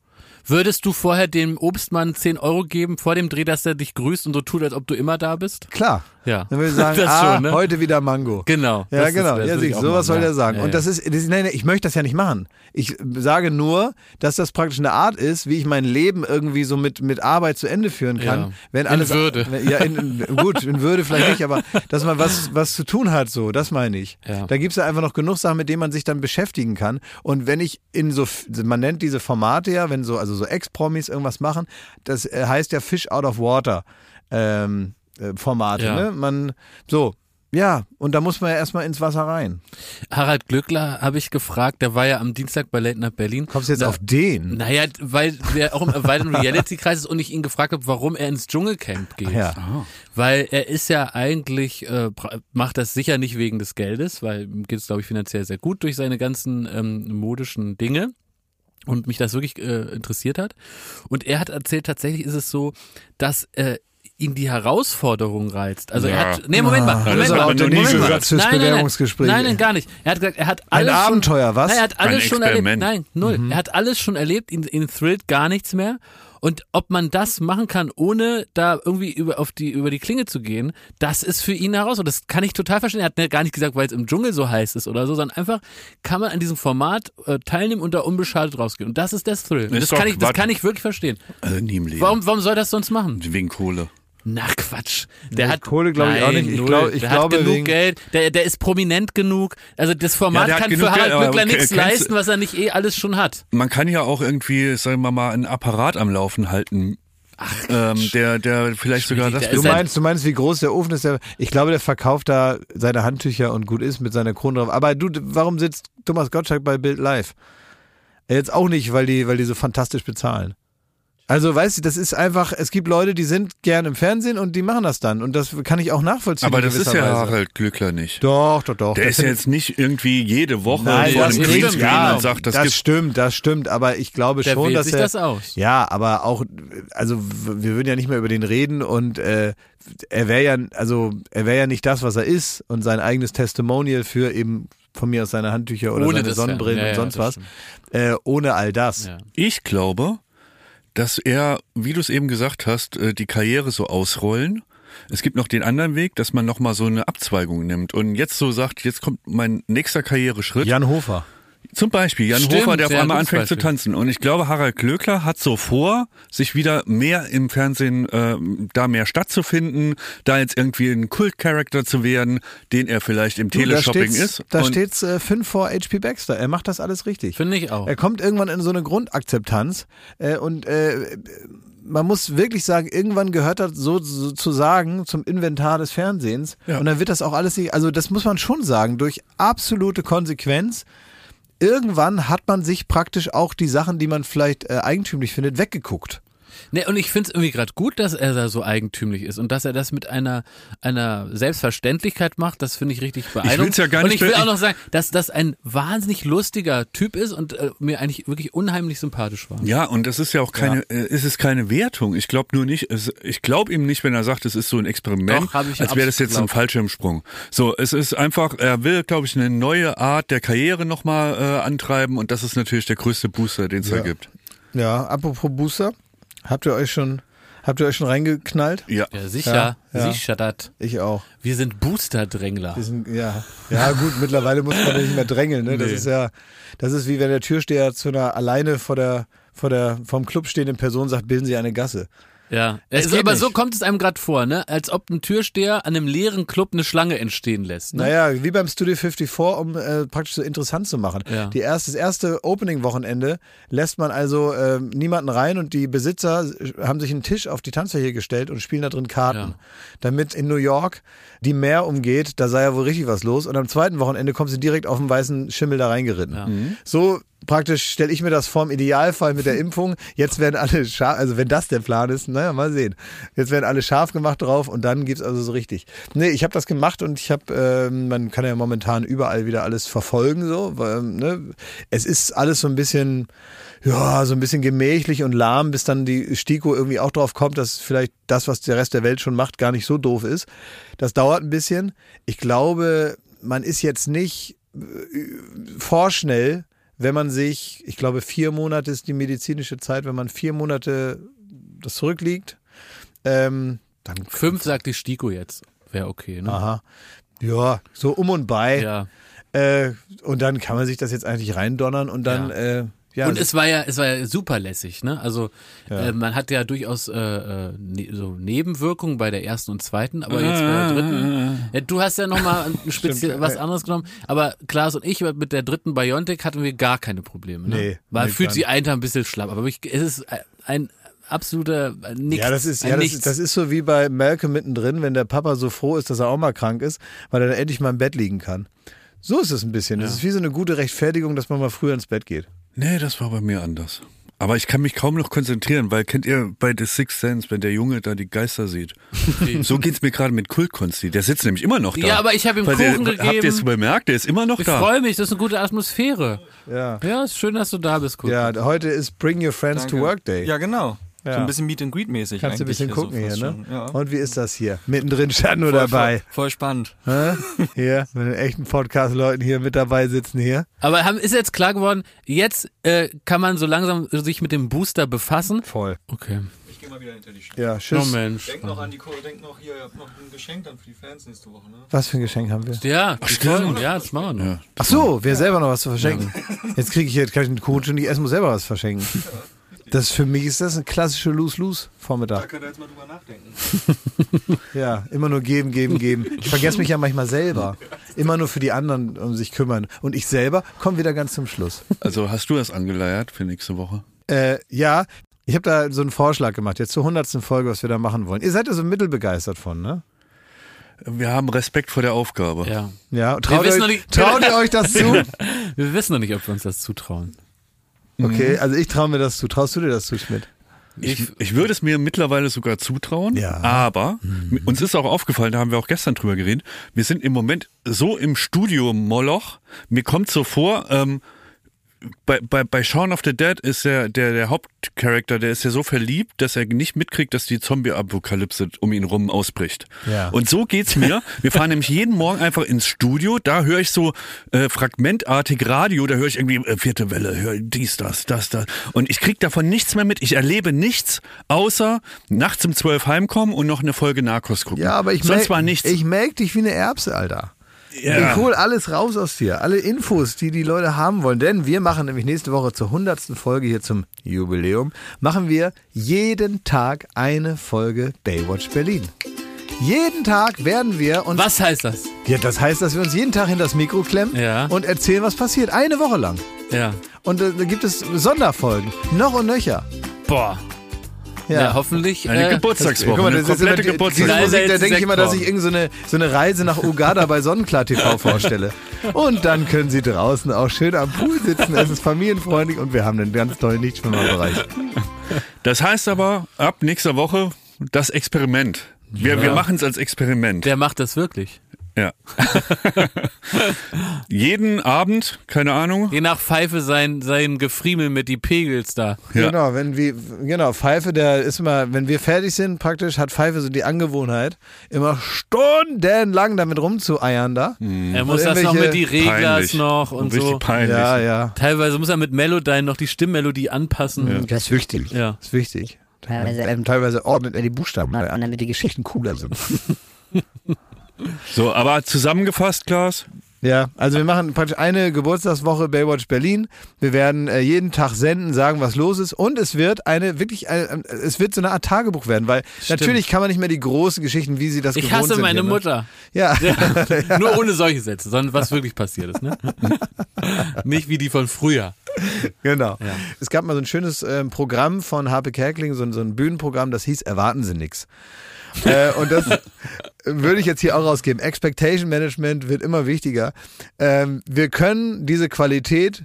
Würdest du vorher dem Obstmann 10 Euro geben vor dem Dreh, dass er dich grüßt und so tut, als ob du immer da bist? Klar. Ja. Dann würde ich sagen, (laughs) ah, schon, ne? heute wieder Mango. Genau. Ja, ist- genau. das ja, würde ich siehst, auch sowas soll der sagen. Ja, Und das ist, das ist, nein, nein, ich möchte das ja nicht machen. Ich sage nur, dass das praktisch eine Art ist, wie ich mein Leben irgendwie so mit, mit Arbeit zu Ende führen kann. Ja. Wenn In alles, Würde. Ja, in, in, gut, in Würde vielleicht nicht, aber dass man was, was zu tun hat, so, das meine ich. Da gibt's ja einfach noch genug Sachen, mit denen man sich dann beschäftigen kann. Und wenn ich in so, man nennt diese Formate ja, wenn so, also so Ex-Promis irgendwas machen, das äh, heißt ja Fish out of water. Ähm, äh, Formate, Ja. ne? Man, so, ja, und da muss man ja erstmal ins Wasser rein. Harald Glückler habe ich gefragt, der war ja am Dienstag bei Late Night Berlin. Kommst du jetzt Da- auf den? Naja, weil der auch im weiteren Reality-Kreis ist und ich ihn gefragt habe, warum er ins Dschungelcamp geht. Ja. Weil er ist ja eigentlich, äh, macht das sicher nicht wegen des Geldes, weil ihm geht es, glaube ich, finanziell sehr gut durch seine ganzen ähm, modischen Dinge und mich das wirklich äh, interessiert hat. Und er hat erzählt, tatsächlich ist es so, dass äh, ihn die Herausforderung reizt. Also er Ja. hat, nee, Moment mal, das Moment hat mal, Moment mal. fürs Nein, nein, nein. Bewerbungsgespräch. Nein, nein, gar nicht. Er hat gesagt, er hat alles Abenteuer, schon, was? Nein, er hat alles Ein schon erlebt. Nein, null. Mhm. Er hat alles schon erlebt, ihn, ihn thrillt gar nichts mehr. Und ob man das machen kann, ohne da irgendwie über, auf die, über die Klinge zu gehen, das ist für ihn heraus. Und das kann ich total verstehen. Er hat gar nicht gesagt, weil es im Dschungel so heiß ist oder so, sondern einfach kann man an diesem Format äh, teilnehmen und da unbeschadet rausgehen. Und das ist der Thrill. Ist Das doch- kann, ich, das kann ich wirklich verstehen. Also nie im Leben. Warum, warum soll das sonst machen? Wegen Kohle. Na Quatsch. Der Nee, hat Kohle glaub ich auch nicht. Ich glaub- ich der glaube hat genug wegen- Geld. Der, der ist prominent genug. Also das Format Ja, kann für Harald Geld, Glückler nichts leisten, was er nicht eh alles schon hat. Man kann ja auch irgendwie, sagen wir mal, einen Apparat am Laufen halten. Ach, ähm, der, der vielleicht sogar das Du meinst, du meinst, wie groß der Ofen ist? Der, ich glaube, der verkauft da seine Handtücher und gut ist mit seiner Krone drauf. Aber du, warum sitzt Thomas Gottschalk bei Bild Live? Jetzt auch nicht, weil die, weil die so fantastisch bezahlen. Also, weißt du, das ist einfach, es gibt Leute, die sind gern im Fernsehen und die machen das dann. Und das kann ich auch nachvollziehen. aber das ist ja Weise. Harald Glückler nicht. Doch, doch, doch. Der Das ist ja jetzt nicht irgendwie jede Woche Nein, vor das einem Greenscreen ja. und sagt, das, das gibt stimmt, das stimmt. Aber ich glaube Der schon, dass sich er, das aus. Ja, aber auch, also wir würden ja nicht mehr über den reden und äh, er wäre ja, also er wäre ja nicht das, was er ist und sein eigenes Testimonial für eben von mir aus seine Handtücher oder Ohne seine Sonnenbrillen ja. Und sonst was, äh, ohne all das. Ja. Ich glaube, dass er, wie du es eben gesagt hast, äh, die Karriere so ausrollen. Es gibt noch den anderen Weg, dass man nochmal so eine Abzweigung nimmt und jetzt so sagt, jetzt kommt mein nächster Karriereschritt. Jan Hofer. Zum Beispiel Jan Stimmt, Hofer, der auf ja, einmal anfängt zu Beispiel. tanzen. Und ich glaube, Harald Glöckler hat so vor, sich wieder mehr im Fernsehen, äh, da mehr stattzufinden, da jetzt irgendwie ein Kult-Charakter zu werden, den er vielleicht im Du, da Teleshopping steht's, ist. da Und steht's äh, 5 vor HP Baxter. Er macht das alles richtig. Finde ich auch. Er kommt irgendwann in so eine Grundakzeptanz äh, und äh, man muss wirklich sagen, irgendwann gehört das so, so zu sagen zum Inventar des Fernsehens Ja. und dann wird das auch alles nicht, also das muss man schon sagen, durch absolute Konsequenz. Irgendwann hat man sich praktisch auch die Sachen, die man vielleicht äh, eigentümlich findet, weggeguckt. Nee, und ich finde es irgendwie gerade gut, dass er da so eigentümlich ist und dass er das mit einer, einer Selbstverständlichkeit macht. Das finde ich richtig beeindruckend. will's ja gar und nicht ich will auch noch sagen, dass das ein wahnsinnig lustiger Typ ist und äh, mir eigentlich wirklich unheimlich sympathisch war. Ja, und das ist ja auch keine, äh, es ist keine Wertung. Ich glaube nur nicht, es, ich glaube ihm nicht, wenn er sagt, es ist so ein Experiment, Doch, ich als wäre das jetzt ein geglaubt. Fallschirmsprung. So, es ist einfach, er will, glaube ich, eine neue Art der Karriere nochmal äh, antreiben und das ist natürlich der größte Booster, den es da Ja. gibt. Ja, apropos Booster, habt ihr euch schon, habt ihr euch schon reingeknallt? Ja. Ja, sicher, Ja, ja. sicher das. Ich auch. Wir sind Booster-Drängler. Wir sind, ja. ja, gut, mittlerweile muss man nicht mehr drängeln. Ne? Das Nee. ist ja, das ist wie wenn der Türsteher zu einer alleine vor der, vor der, vom Club stehenden Person sagt, bilden Sie eine Gasse. Ja, Es aber nicht. so kommt es einem gerade vor, ne? Als ob ein Türsteher an einem leeren Club eine Schlange entstehen lässt. Ne? Naja, wie beim Studio 54, um äh, praktisch so interessant zu machen. Ja. Die erste, das erste Opening-Wochenende lässt man also äh, niemanden rein und die Besitzer haben sich einen Tisch auf die Tanzfläche gestellt und spielen da drin Karten. Ja. Damit in New York die Meer umgeht, da sei ja wohl richtig was los. Und am zweiten Wochenende kommt sie direkt auf dem weißen Schimmel da reingeritten. Ja. So praktisch stelle ich mir das vor im Idealfall mit der (laughs) Impfung. Jetzt werden alle scharf, also wenn das der Plan ist, naja, mal sehen. Jetzt werden alle scharf gemacht drauf und dann gibt's also so richtig. Nee, ich habe das gemacht und ich habe, ähm, man kann ja momentan überall wieder alles verfolgen, so. Weil, ne? Es ist alles so ein bisschen, ja, so ein bisschen gemächlich und lahm, bis dann die STIKO irgendwie auch drauf kommt, dass vielleicht das, was der Rest der Welt schon macht, gar nicht so doof ist. Das dauert ein bisschen. Ich glaube, man ist jetzt nicht äh, vorschnell, wenn man sich, ich glaube, vier Monate ist die medizinische Zeit, wenn man vier Monate das zurückliegt, ähm, dann Fünf sagt die Stiko jetzt. Wäre okay, ne? Aha. Ja, so um und bei. Ja. Äh, und dann kann man sich das jetzt eigentlich reindonnern und dann, Ja. äh, ja. und es war ja, es war ja super lässig, ne? Also Ja. äh, man hat ja durchaus äh, äh, ne, so Nebenwirkungen bei der ersten und zweiten, aber jetzt bei der dritten. Ja, du hast ja nochmal ein (laughs) speziell was anderes genommen, aber Klaas und ich mit der dritten Biontech hatten wir gar keine Probleme. Ne? Nee, Weil nee, fühlt sich einfach ein bisschen schlapp, aber wirklich, es ist ein absoluter Nichts. ja, das ist, ja, das, das ist so wie bei Malcolm mittendrin, wenn der Papa so froh ist, dass er auch mal krank ist, weil er dann endlich mal im Bett liegen kann. So ist es ein bisschen. Das ist wie so eine gute Rechtfertigung, dass man mal früher ins Bett geht. Nee, das war bei mir anders. Aber ich kann mich kaum noch konzentrieren, weil kennt ihr bei The Sixth Sense, wenn der Junge da die Geister sieht? so geht's mir gerade mit Kultkonsti. Der sitzt nämlich immer noch da. Ja, aber ich habe ihm Weil der- Kuchen Habt ihr es gegeben. bemerkt? Der ist immer noch Ich da. freue mich, das ist eine gute Atmosphäre. Ja. Ja, ist schön, dass du da bist, Kurt. Ja, heute ist Bring Your Friends to Danke. Work Day. Ja, genau. So ein bisschen Meet and Greet mäßig. Kannst du ein bisschen so gucken hier, fast ne? schon. Ja. Und wie ist das hier? Mittendrin stand nur Voll, dabei. Voll, voll spannend. Hä? Hier, mit den echten Podcast-Leuten hier mit dabei sitzen hier. Aber haben, ist jetzt klar geworden, jetzt äh, kann man so langsam sich mit dem Booster befassen. Voll. Okay. Ich gehe mal wieder hinter die Scheibe. Ja, Oh tschüss. Mensch. Denk noch an die Ko denk noch hier, ihr habt noch ein Geschenk dann für die Fans nächste Woche, ne? Was für ein Geschenk haben wir? Ja, die Folgen, ja, das machen wir noch. Ach so, wir selber noch was zu verschenken. Jetzt kriege ich jetzt kann ich den Kuchen nicht essen, muss selber was verschenken. Das für mich ist das ein klassischer Lose-Lose-Vormittag. könnt ihr jetzt mal drüber nachdenken. (laughs) Ja, immer nur geben, geben, geben. Ich vergesse mich ja manchmal selber. Immer nur für die anderen um sich kümmern. Und ich selber komme wieder ganz zum Schluss. Also hast du das angeleiert für nächste Woche? Äh, ja, ich habe da so einen Vorschlag gemacht, jetzt zur hundertsten Folge, was wir da machen wollen. Ihr seid ja so mittelbegeistert von, ne? Wir haben Respekt vor der Aufgabe. Ja. Ja, traut, ihr, noch nicht- traut ihr euch das zu? (laughs) Wir wissen noch nicht, ob wir uns das zutrauen. Okay, also ich traue mir das zu. Traust du dir das zu, Schmidt? Ich, ich würde es mir mittlerweile sogar zutrauen, Ja. aber uns ist auch aufgefallen, da haben wir auch gestern drüber geredet, wir sind im Moment so im Studio-Moloch, mir kommt so vor, ähm, bei, bei, bei Shaun of the Dead ist der, der, der Hauptcharakter, der ist ja so verliebt, dass er nicht mitkriegt, dass die Zombie-Apokalypse um ihn rum ausbricht. Ja. Und so geht's mir. Wir fahren nämlich jeden Morgen einfach ins Studio, da höre ich so äh, fragmentartig Radio, da höre ich irgendwie äh, vierte Welle, höre dies, das, das, das. Und ich krieg davon nichts mehr mit. Ich erlebe nichts, außer nachts um zwölf heimkommen und noch eine Folge Narcos gucken. Ja, aber ich Sonst war nichts. Ich melk dich wie eine Erbse, Alter. Ja. Ich hol alles raus aus dir, alle Infos, die die Leute haben wollen. Denn wir machen nämlich nächste Woche zur hundertsten Folge hier zum Jubiläum, machen wir jeden Tag eine Folge Baywatch Berlin. Jeden Tag werden wir uns... Was heißt das? Ja, das heißt, dass wir uns jeden Tag hinter das Mikro klemmen Ja. und erzählen, was passiert. Eine Woche lang. Ja. Und äh, da gibt es Sonderfolgen. Noch und nöcher. Boah. Ja, hoffentlich. Eine äh, Geburtstagswoche, Guck mal, eine das ist immer, komplette die- diese Geburtstagswoche. Musik, da denke ich immer, dass ich irgendeine so eine Reise nach Uganda bei Sonnenklar TV (laughs) vorstelle. Und dann können Sie draußen auch schön am Pool sitzen. Es ist familienfreundlich und wir haben einen ganz tollen Lichtschwimmerbereich. Das heißt aber, ab nächster Woche das Experiment. Wir, wir machen es als Experiment. Der macht das wirklich. Ja. (laughs) Jeden Abend, keine Ahnung. Je nach Pfeife sein, sein Gefriemel mit die Pegels da. Ja. Genau, wenn wir, genau, Pfeife, der ist immer, wenn wir fertig sind, praktisch hat Pfeife so die Angewohnheit, immer stundenlang damit rumzueiern da. Er muss das noch mit die Reglers Peinlich. noch und Richtig so. peinlich. Ja, ja. Teilweise muss er mit Melodyne noch die Stimmmelodie anpassen. Das ist wichtig. Ja. Das ist wichtig. Teilweise, Ähm, teilweise ordnet er die Buchstaben an, damit die Geschichten cooler sind. (laughs) So, aber zusammengefasst, Klaas, Ja, also wir machen praktisch eine Geburtstagswoche Baywatch Berlin. Wir werden äh, jeden Tag senden, sagen, was los ist. Und es wird eine wirklich, äh, äh, es wird so eine Art Tagebuch werden, weil natürlich kann man nicht mehr die großen Geschichten, wie sie das Ich gewohnt hasse sind meine hier, ne? Mutter. Ja. (laughs) (laughs) Nur ohne solche Sätze, sondern was wirklich passiert ist. Ne? (laughs) Nicht wie die von früher. Genau. Es gab mal so ein schönes ähm, Programm von Harpe Kerkeling, so, ein- so ein Bühnenprogramm, das hieß Erwarten Sie nix. Äh, und das würde ich jetzt hier auch rausgeben. Expectation Management wird immer wichtiger. Ähm, wir können diese Qualität,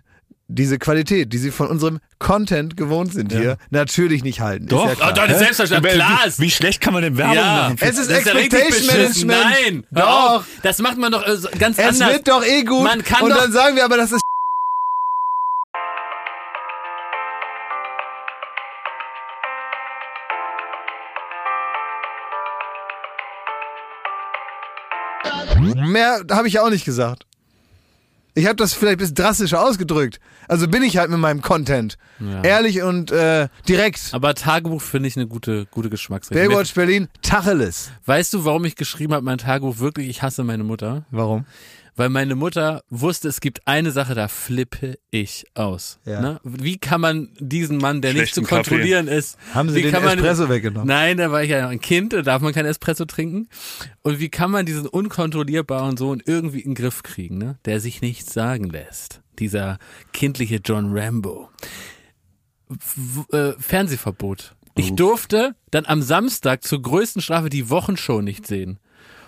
diese Qualität, die Sie von unserem Content gewohnt sind hier, natürlich nicht halten. Doch. Ist ja klar. Oh, doch, selbstverständlich. Klar wie, ist. wie schlecht kann man denn Werbung ja, machen? Es ist Das ja Expectation beschissen. Management. Nein, Doch. Das macht man doch äh, ganz es anders. wird doch eh gut. Man kann und doch- dann sagen wir aber, das ist Mehr habe ich ja auch nicht gesagt. Ich habe das vielleicht ein bisschen drastischer ausgedrückt. Also bin ich halt mit meinem Content. Ja. Ehrlich und äh, direkt. Aber Tagebuch finde ich eine gute, gute Geschmacksrichtung. Baywatch Berlin, Tacheles. Weißt du, warum ich geschrieben habe, mein Tagebuch wirklich, ich hasse meine Mutter? Warum? Weil meine Mutter wusste, es gibt eine Sache, da flippe ich aus. Ja. Ne? Wie kann man diesen Mann, der nicht zu Schlechten Kaffee. kontrollieren ist, Haben Sie wie den kann man, Espresso weggenommen? Nein, da war ich ja noch ein Kind, da darf man kein Espresso trinken. Und wie kann man diesen unkontrollierbaren Sohn irgendwie in den Griff kriegen, ne? der sich nichts sagen lässt? Dieser kindliche John Rambo. W äh, Fernsehverbot. Ich durfte dann am Samstag zur größten Strafe die Wochenshow nicht sehen.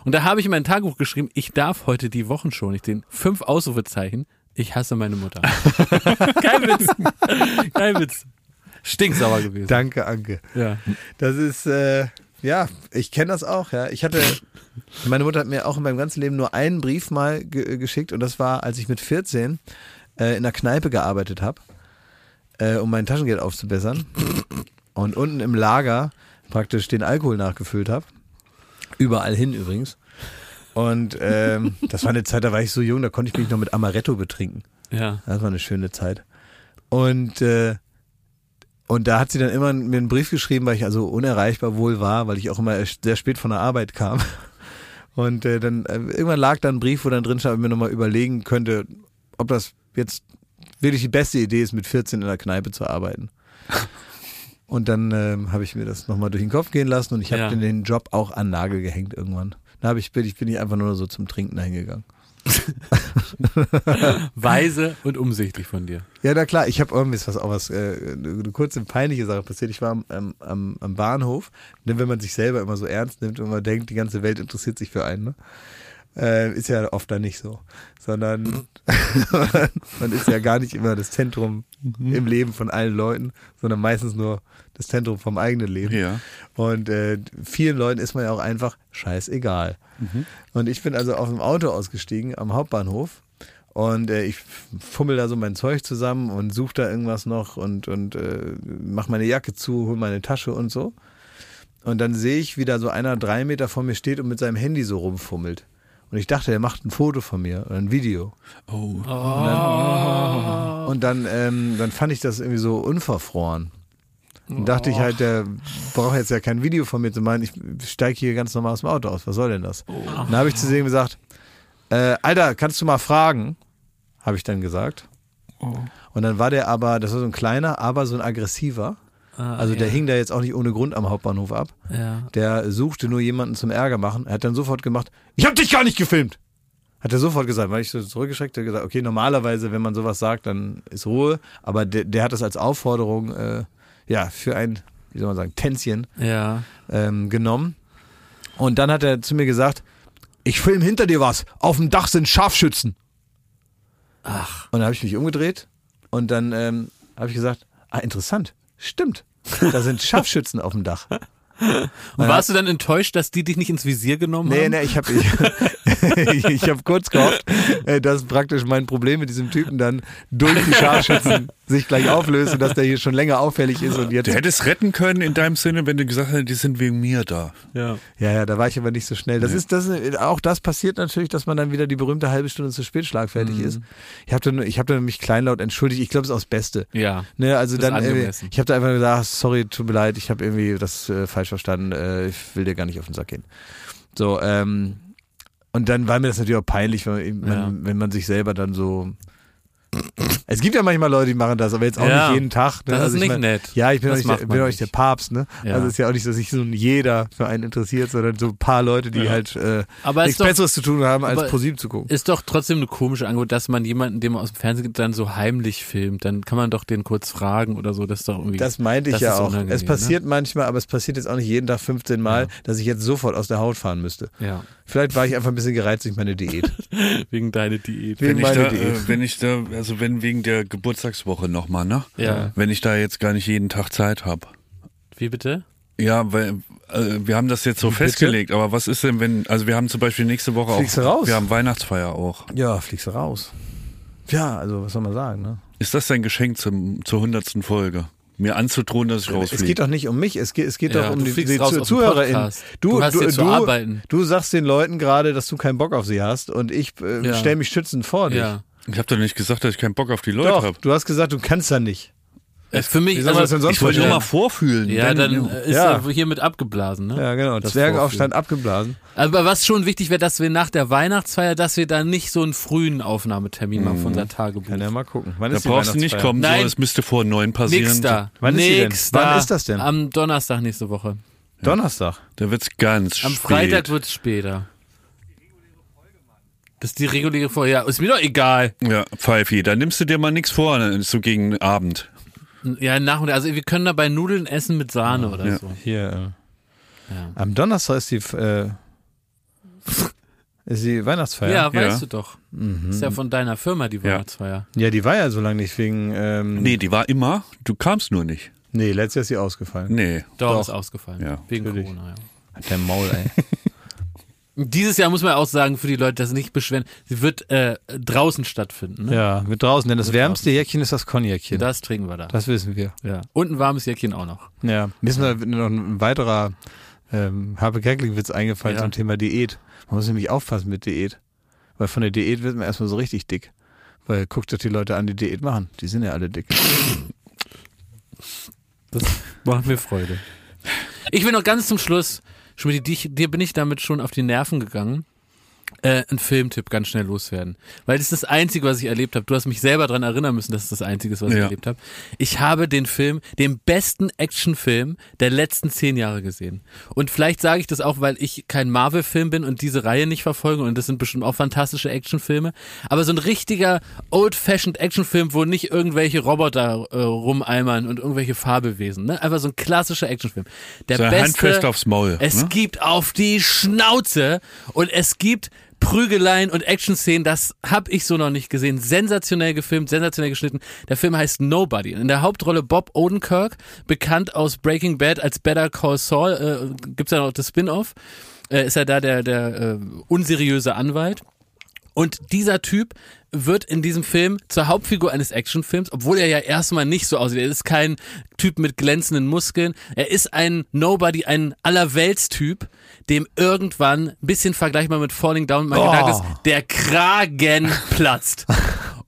Und da habe ich in mein Tagebuch geschrieben, ich darf heute die Wochenshow nicht sehen. Fünf Ausrufezeichen. Ich hasse meine Mutter. (laughs) Kein Witz. Kein Witz. Stinksauer gewesen. Danke, Anke. Ja. Das ist, äh, ja, ich kenne das auch, ja. Ich hatte, meine Mutter hat mir auch in meinem ganzen Leben nur einen Brief mal ge geschickt und das war, als ich mit 14 äh, in einer Kneipe gearbeitet habe, äh, um mein Taschengeld aufzubessern. (laughs) und unten im Lager praktisch den Alkohol nachgefüllt habe. Überall hin übrigens. Und ähm, (laughs) das war eine Zeit, da war ich so jung, da konnte ich mich noch mit Amaretto betrinken. Ja. Das war eine schöne Zeit. Und, äh, und da hat sie dann immer mir einen Brief geschrieben, weil ich also unerreichbar wohl war, weil ich auch immer sehr spät von der Arbeit kam. (laughs) Und äh, dann äh, irgendwann lag da ein Brief, wo dann drin stand, ob ich mir nochmal überlegen könnte, ob das jetzt wirklich die beste Idee ist, mit 14 in der Kneipe zu arbeiten. (laughs) Und dann ähm, habe ich mir das nochmal durch den Kopf gehen lassen und ich habe Ja. den Job auch an Nagel gehängt irgendwann. Da hab ich, bin, ich bin ich einfach nur so zum Trinken dahingegangen. (laughs) Weise und umsichtig von dir. Ja, na klar, ich habe irgendwie was auch was, äh, eine kurze peinliche Sache passiert. Ich war am, am, am, am Bahnhof, denn wenn man sich selber immer so ernst nimmt und man denkt, die ganze Welt interessiert sich für einen, ne? Äh, ist ja oft dann nicht so, sondern (laughs) man ist ja gar nicht immer das Zentrum im Leben von allen Leuten, sondern meistens nur das Zentrum vom eigenen Leben. Ja. Und äh, vielen Leuten ist man ja auch einfach scheißegal. Und ich bin also auf dem Auto ausgestiegen am Hauptbahnhof und äh, ich fummel da so mein Zeug zusammen und suche da irgendwas noch und, und äh, mach meine Jacke zu, hol meine Tasche und so. Und dann sehe ich, wie da so einer drei Meter vor mir steht und mit seinem Handy so rumfummelt. Und ich dachte, er macht ein Foto von mir oder ein Video. Oh. Und dann, ähm, dann fand ich das irgendwie so unverfroren. Und dachte ich halt, der braucht jetzt ja kein Video von mir zu meinen, ich steige hier ganz normal aus dem Auto aus. Was soll denn das? Und dann habe ich zu dem gesagt, äh, Alter, kannst du mal fragen? Habe ich dann gesagt. Und dann war der aber, das war so ein kleiner, aber so ein aggressiver. Also der hing da jetzt auch nicht ohne Grund am Hauptbahnhof ab. Ja. Der suchte nur jemanden zum Ärger machen. Er hat dann sofort gemacht, ich habe dich gar nicht gefilmt. Hat er sofort gesagt, weil ich so zurückgeschreckt habe, gesagt, okay, normalerweise, wenn man sowas sagt, dann ist Ruhe. Aber der, der hat das als Aufforderung, äh, ja, für ein, wie soll man sagen, Tänzchen Ja. ähm, genommen. Und dann hat er zu mir gesagt, ich film hinter dir was. Auf dem Dach sind Scharfschützen. Ach. Und dann habe ich mich umgedreht und dann ähm, habe ich gesagt, ah, interessant, stimmt. Da sind (laughs) Scharfschützen auf dem Dach. (laughs) Und warst du dann enttäuscht, dass die dich nicht ins Visier genommen Nee, haben? nee, ich habe ich, (laughs) ich hab kurz gehofft, äh, dass praktisch mein Problem mit diesem Typen dann durch die Scharfschützen (laughs) sich gleich auflöst und dass der hier schon länger auffällig ist und jetzt. Du hättest retten können in deinem Sinne, wenn du gesagt hättest, die sind wegen mir da. Ja. Ja, ja, da war ich aber nicht so schnell. Das ist, das ist, auch das passiert natürlich, dass man dann wieder die berühmte halbe Stunde zu spät schlagfertig Mhm. ist. Ich habe dann, ich habe dann mich kleinlaut entschuldigt. Ich glaube, es ist auch das Beste. Ja. Ne, also dann, äh, ich habe da einfach gesagt, sorry, tut mir leid, ich habe irgendwie das äh, falsch verstanden. Äh, ich will dir gar nicht auf den Sack gehen. So, ähm, und dann war mir das natürlich auch peinlich, wenn man, Ja. wenn man sich selber dann so. Es gibt ja manchmal Leute, die machen das, aber jetzt auch Ja, nicht jeden Tag. Ne? das ist also ich nicht mein, nett. Ja, ich bin, auch nicht, der, bin auch nicht der. Papst, ne? Ja. Also es ist ja auch nicht, dass sich so ein jeder für einen interessiert, sondern so ein paar Leute, die halt äh, nichts doch- Besseres zu tun haben, als ProSieben zu gucken. Ist doch trotzdem eine komische Angebot, dass man jemanden, den man aus dem Fernsehen gibt, dann so heimlich filmt. Dann kann man doch den kurz fragen oder so. Das ist doch irgendwie. Das meinte ich ja auch. Es passiert manchmal, aber es passiert jetzt auch nicht jeden Tag 15 Mal, dass ich jetzt sofort aus der Haut fahren müsste. Ne? Ja. Vielleicht war ich einfach ein bisschen gereizt durch meine Diät. (laughs) Wegen deiner Diät. Wegen Wenn ich, meiner da, Diät. äh, wenn ich da, also wenn wegen der Geburtstagswoche nochmal, ne? Ja. Wenn ich da jetzt gar nicht jeden Tag Zeit habe. Wie bitte? Ja, weil äh, wir haben das jetzt so festgelegt, aber was ist denn, wenn, also wir haben zum Beispiel nächste Woche Fliegst du auch, raus? wir haben Weihnachtsfeier auch. Ja, fliegst du raus. Ja, also was soll man sagen, ne? Ist das dein Geschenk zum, zur hundertsten Folge? Mir anzudrohen, dass ich Es rausfliege? geht doch nicht um mich, es geht, es geht Ja, doch um du die, die ZuhörerInnen. Du hast hier zu arbeiten. Du sagst den Leuten gerade, dass du keinen Bock auf sie hast und ich äh, Ja. stell mich schützend vor dich. Ja. Ich habe doch nicht gesagt, dass ich keinen Bock auf die Leute habe. du hast gesagt, du kannst da nicht. Äh, Für mich, also, sonst Ich wollte nur mal vorfühlen. ja, Wenn- dann äh, ist Ja. er hiermit abgeblasen, ne? Ja, genau. Das Zwergenaufstand abgeblasen. Aber was schon wichtig wäre, dass wir nach der Weihnachtsfeier, dass wir da nicht so einen frühen Aufnahmetermin machen von unserem Tagebuch. Kann ja mal gucken. Wann da ist brauchst du nicht kommen, Nein. so, es müsste vor neun passieren. Nächster. Wann ist die denn? Nächster. Wann ist das denn? Am Donnerstag nächste Woche. Donnerstag. Da wird's ganz Am spät. Freitag wird's später. Das ist die reguläre Folge. Ja, ist mir doch egal. Ja, Pfeifi, da nimmst du dir mal nichts vor, ne, so gegen Abend. Ja, nach und also wir können dabei Nudeln essen mit Sahne oder Ja. so. Hier. Äh, Ja. Am Donnerstag ist die, äh, ist die Weihnachtsfeier. Ja, weißt Ja. du doch. Ist ja von deiner Firma die Weihnachtsfeier. Ja, die war ja so lange nicht wegen. Ähm, Nee, die war immer, du kamst nur nicht. nee, letztes Jahr ist sie ausgefallen. Nee. Doch, Doch. ist ausgefallen. Ja, Wegen natürlich. Corona, ja. Hat der Maul, ey. (laughs) Dieses Jahr muss man auch sagen, für die Leute, das nicht beschweren, sie wird äh, draußen stattfinden. Ne? Ja, mit draußen, denn das wärmste Jäckchen ist das Cognacchen. Das trinken wir da. Das wissen wir. ja. Und ein warmes Jäckchen auch noch. Ja. Mir ist noch noch ein weiterer ähm, Harpe Kerkeling-Witz eingefallen Ja. zum Thema Diät. Man muss nämlich aufpassen mit Diät. Weil von der Diät wird man erstmal so richtig dick. Weil guckt doch die Leute an, die Diät machen. Die sind ja alle dick. Macht mir Freude. Ich will noch ganz zum Schluss, Schmidt, dir bin ich damit schon auf die Nerven gegangen. Äh, einen Filmtipp ganz schnell loswerden. Weil das ist das Einzige, was ich erlebt habe. Du hast mich selber daran erinnern müssen, dass es das Einzige ist, was ich Ja. erlebt habe. Ich habe den Film, den besten Actionfilm der letzten zehn Jahre gesehen. Und vielleicht sage ich das auch, weil ich kein Marvel-Film bin und diese Reihe nicht verfolge. Und das sind bestimmt auch fantastische Actionfilme. Aber so ein richtiger old-fashioned Actionfilm, wo nicht irgendwelche Roboter äh, rumeimern und irgendwelche Fabelwesen. Ne? Einfach so ein klassischer Actionfilm. Der So beste, handfest aufs Maul. es ne? gibt auf die Schnauze und es gibt Prügeleien und Action-Szenen, das habe ich so noch nicht gesehen. Sensationell gefilmt, sensationell geschnitten. Der Film heißt Nobody. In der Hauptrolle Bob Odenkirk, bekannt aus Breaking Bad als Better Call Saul, äh, gibt's ja noch das Spin-off. Äh, ist er da der, der äh, unseriöse Anwalt. Und dieser Typ wird in diesem Film zur Hauptfigur eines Actionfilms, obwohl er ja erstmal nicht so aussieht. Er ist kein Typ mit glänzenden Muskeln. Er ist ein Nobody, ein Allerweltstyp, dem irgendwann, ein bisschen vergleichbar mit Falling Down, mein Oh. Gedanke ist, der Kragen platzt.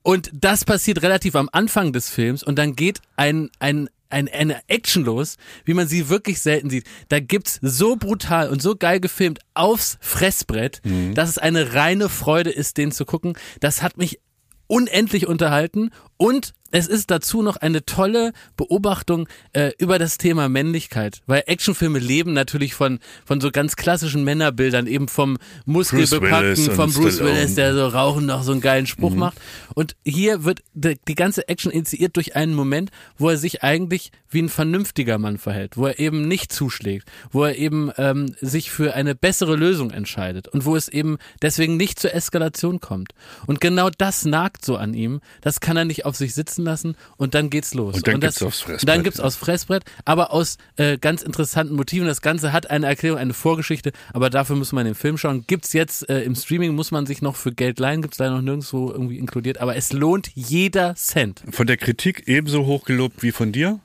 Und das passiert relativ am Anfang des Films und dann geht ein, ein, ein, eine Action los, wie man sie wirklich selten sieht. Da gibt's so brutal und so geil gefilmt aufs Fressbrett, dass es eine reine Freude ist, den zu gucken. Das hat mich unendlich unterhalten und es ist dazu noch eine tolle Beobachtung äh, über das Thema Männlichkeit, weil Actionfilme leben natürlich von von so ganz klassischen Männerbildern, eben vom Muskelbepackten, vom Bruce. Willis, der so rauchen noch so einen geilen Spruch macht. Und hier wird die, die ganze Action initiiert durch einen Moment, wo er sich eigentlich wie ein vernünftiger Mann verhält, wo er eben nicht zuschlägt, wo er eben ähm, sich für eine bessere Lösung entscheidet und wo es eben deswegen nicht zur Eskalation kommt. Und genau das nagt so an ihm, das kann er nicht auf sich sitzen lassen und dann geht's los. Und dann das, gibt's aufs Fressbrett, Dann gibt's ja. aufs Fressbrett, aber aus äh, ganz interessanten Motiven. Das Ganze hat eine Erklärung, eine Vorgeschichte, aber dafür muss man den Film schauen. Gibt's jetzt äh, im Streaming, muss man sich noch für Geld leihen, gibt's leider noch nirgendwo irgendwie inkludiert, aber es lohnt jeder Cent. Von der Kritik ebenso hoch gelobt wie von dir.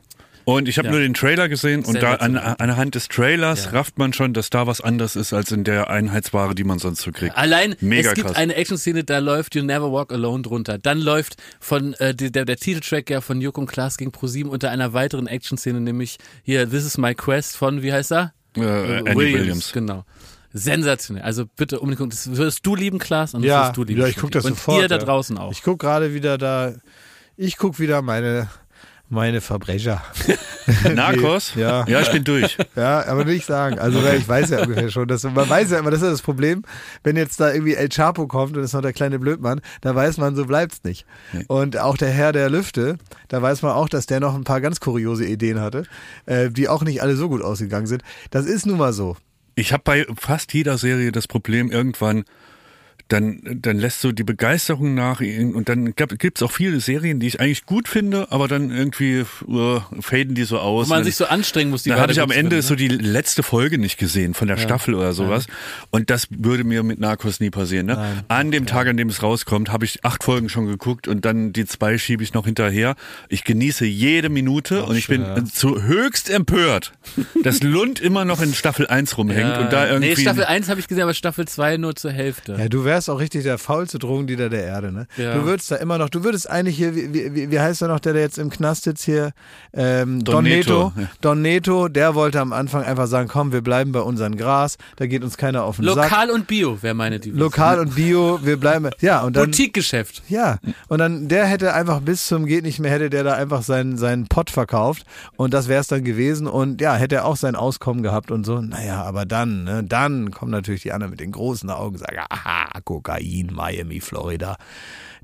Und ich habe Ja. nur den Trailer gesehen und da an, anhand des Trailers Ja. rafft man schon, dass da was anders ist als in der Einheitsware, die man sonst so kriegt. Allein, Mega es gibt krass. eine Action-Szene, da läuft You Never Walk Alone drunter. Dann läuft von äh, die- der, der Titeltrack ja von Joko und Klaas gegen ProSieben unter einer weiteren Action-Szene, nämlich hier This Is My Quest von, wie heißt er? Äh, Andy Williams. Genau. Sensationell. Also bitte unbedingt gucken. Das wirst du lieben, Klaas, und das Ja, wirst du lieben. ja, ich guck das und sofort. ihr da ja. draußen auch. Ich guck gerade wieder da. Ich guck wieder meine meine Verbrecher. (laughs) Narcos? Ja. Ja, ich bin durch. Ja, aber nicht sagen. Also ich weiß ja ungefähr schon, dass man weiß ja immer, das ist das Problem, wenn jetzt da irgendwie El Chapo kommt und ist noch der kleine Blödmann, da weiß man, so bleibt's nicht. Und auch der Herr der Lüfte, da weiß man auch, dass der noch ein paar ganz kuriose Ideen hatte, äh, die auch nicht alle so gut ausgegangen sind. Das ist nun mal so. Ich habe bei fast jeder Serie das Problem, irgendwann, dann, dann lässt so die Begeisterung nach und dann gibt es auch viele Serien, die ich eigentlich gut finde, aber dann irgendwie uh, faden die so aus. Wo man sich so anstrengen muss, die dann habe ich am Ende finden, so die letzte Folge nicht gesehen von der Staffel oder sowas. Und das würde mir mit Narcos nie passieren. Ne? An dem Tag, an dem es rauskommt, habe ich acht Folgen schon geguckt und dann die zwei schiebe ich noch hinterher. Ich genieße jede Minute und ich bin zu höchst empört, (laughs) dass Lund immer noch in Staffel 1 rumhängt Ja. und da irgendwie. Nee, Staffel 1 habe ich gesehen, aber Staffel 2 nur zur Hälfte. Ja, du wärst auch richtig der faulste Drogendealer der Erde, ne? Ja. Du würdest da immer noch, du würdest eigentlich hier, wie, wie, wie heißt er noch, der, der jetzt im Knast sitzt hier? Ähm, Don, Don Neto. Neto. Don Neto, der wollte am Anfang einfach sagen, komm, wir bleiben bei unserem Gras, da geht uns keiner auf den Sack. Lokal und Bio wäre meine Devise. Lokal und Bio, wir bleiben, ja, und dann, Boutique-Geschäft. ja, und dann, der hätte einfach bis zum geht nicht mehr, hätte der da einfach seinen, seinen Pott verkauft und das wäre es dann gewesen und ja, hätte er auch sein Auskommen gehabt und so, naja, aber dann, ne, dann kommen natürlich die anderen mit den großen Augen und sagen, aha, Kokain, Miami, Florida,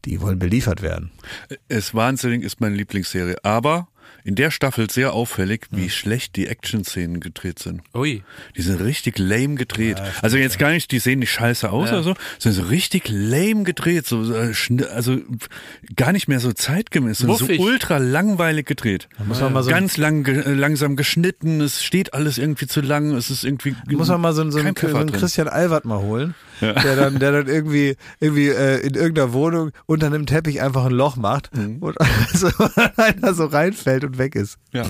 die wollen beliefert werden. Es wahnsinnig ist meine Lieblingsserie. Aber in der Staffel sehr auffällig, wie schlecht die Action-Szenen gedreht sind. Ui. Die sind richtig lame gedreht. also jetzt gar nicht, die sehen nicht scheiße aus Ja. oder so, sondern so richtig lame gedreht. So, also gar nicht mehr so zeitgemäß, sondern so ultra langweilig gedreht. Muss man mal so, Ganz lang, ge- langsam geschnitten, es steht alles irgendwie zu lang, es ist irgendwie. muss man mal so, einen- so, einen, so einen. Christian Albert mal holen, der dann, der dann irgendwie, irgendwie äh, in irgendeiner Wohnung unter einem Teppich einfach ein Loch macht Mhm. und (laughs) so einer so reinfällt und weg ist. Ja.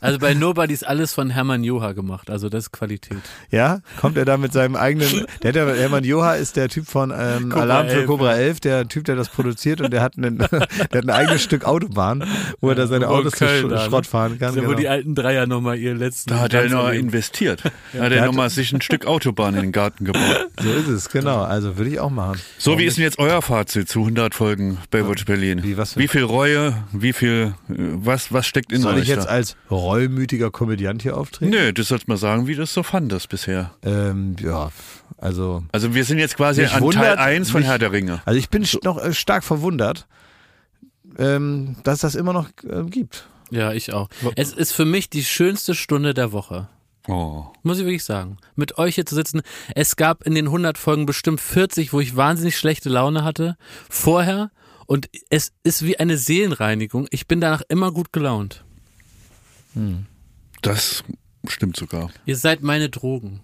Also bei Nobody ist alles von Hermann Joha gemacht. Also das ist Qualität. Ja, kommt er da mit seinem eigenen, der hat ja, Hermann Joha ist der Typ von ähm, Alarm für 11, Cobra 11, der Typ, der das produziert und der hat, einen, (laughs) der hat ein eigenes Stück Autobahn, wo er da seine wo in Autos zu Köln Sch da, ne? Schrott fahren kann. Wo Genau. die alten Dreier nochmal ihr letzten. Da hat er Glanz noch erleben. investiert. Da hat er nochmal sich ein Stück Autobahn in den Garten gebaut. So ist es, genau. Also würde ich auch machen. So, wie ist denn jetzt euer Fazit zu 100 Folgen Baywatch Berlin? Wie, was wie viel Reue, wie viel, äh, was, was steckt in Soll euch ich jetzt da? als reumütiger Komödiant hier auftreten? Nö, du sollst mal sagen, wie du es so fandest bisher. Ähm, ja, also Also wir sind jetzt quasi an Teil wundert- 1 von mich- Herr der Ringe. Also ich bin st- noch äh, stark verwundert, ähm, dass das immer noch äh, gibt. Ja, ich auch. Es ist für mich die schönste Stunde der Woche. Oh. Muss ich wirklich sagen. Mit euch hier zu sitzen. Es gab in den 100 Folgen bestimmt 40, wo ich wahnsinnig schlechte Laune hatte. Vorher. Und es ist wie eine Seelenreinigung. Ich bin danach immer gut gelaunt. Das stimmt sogar. Ihr seid meine Drogen.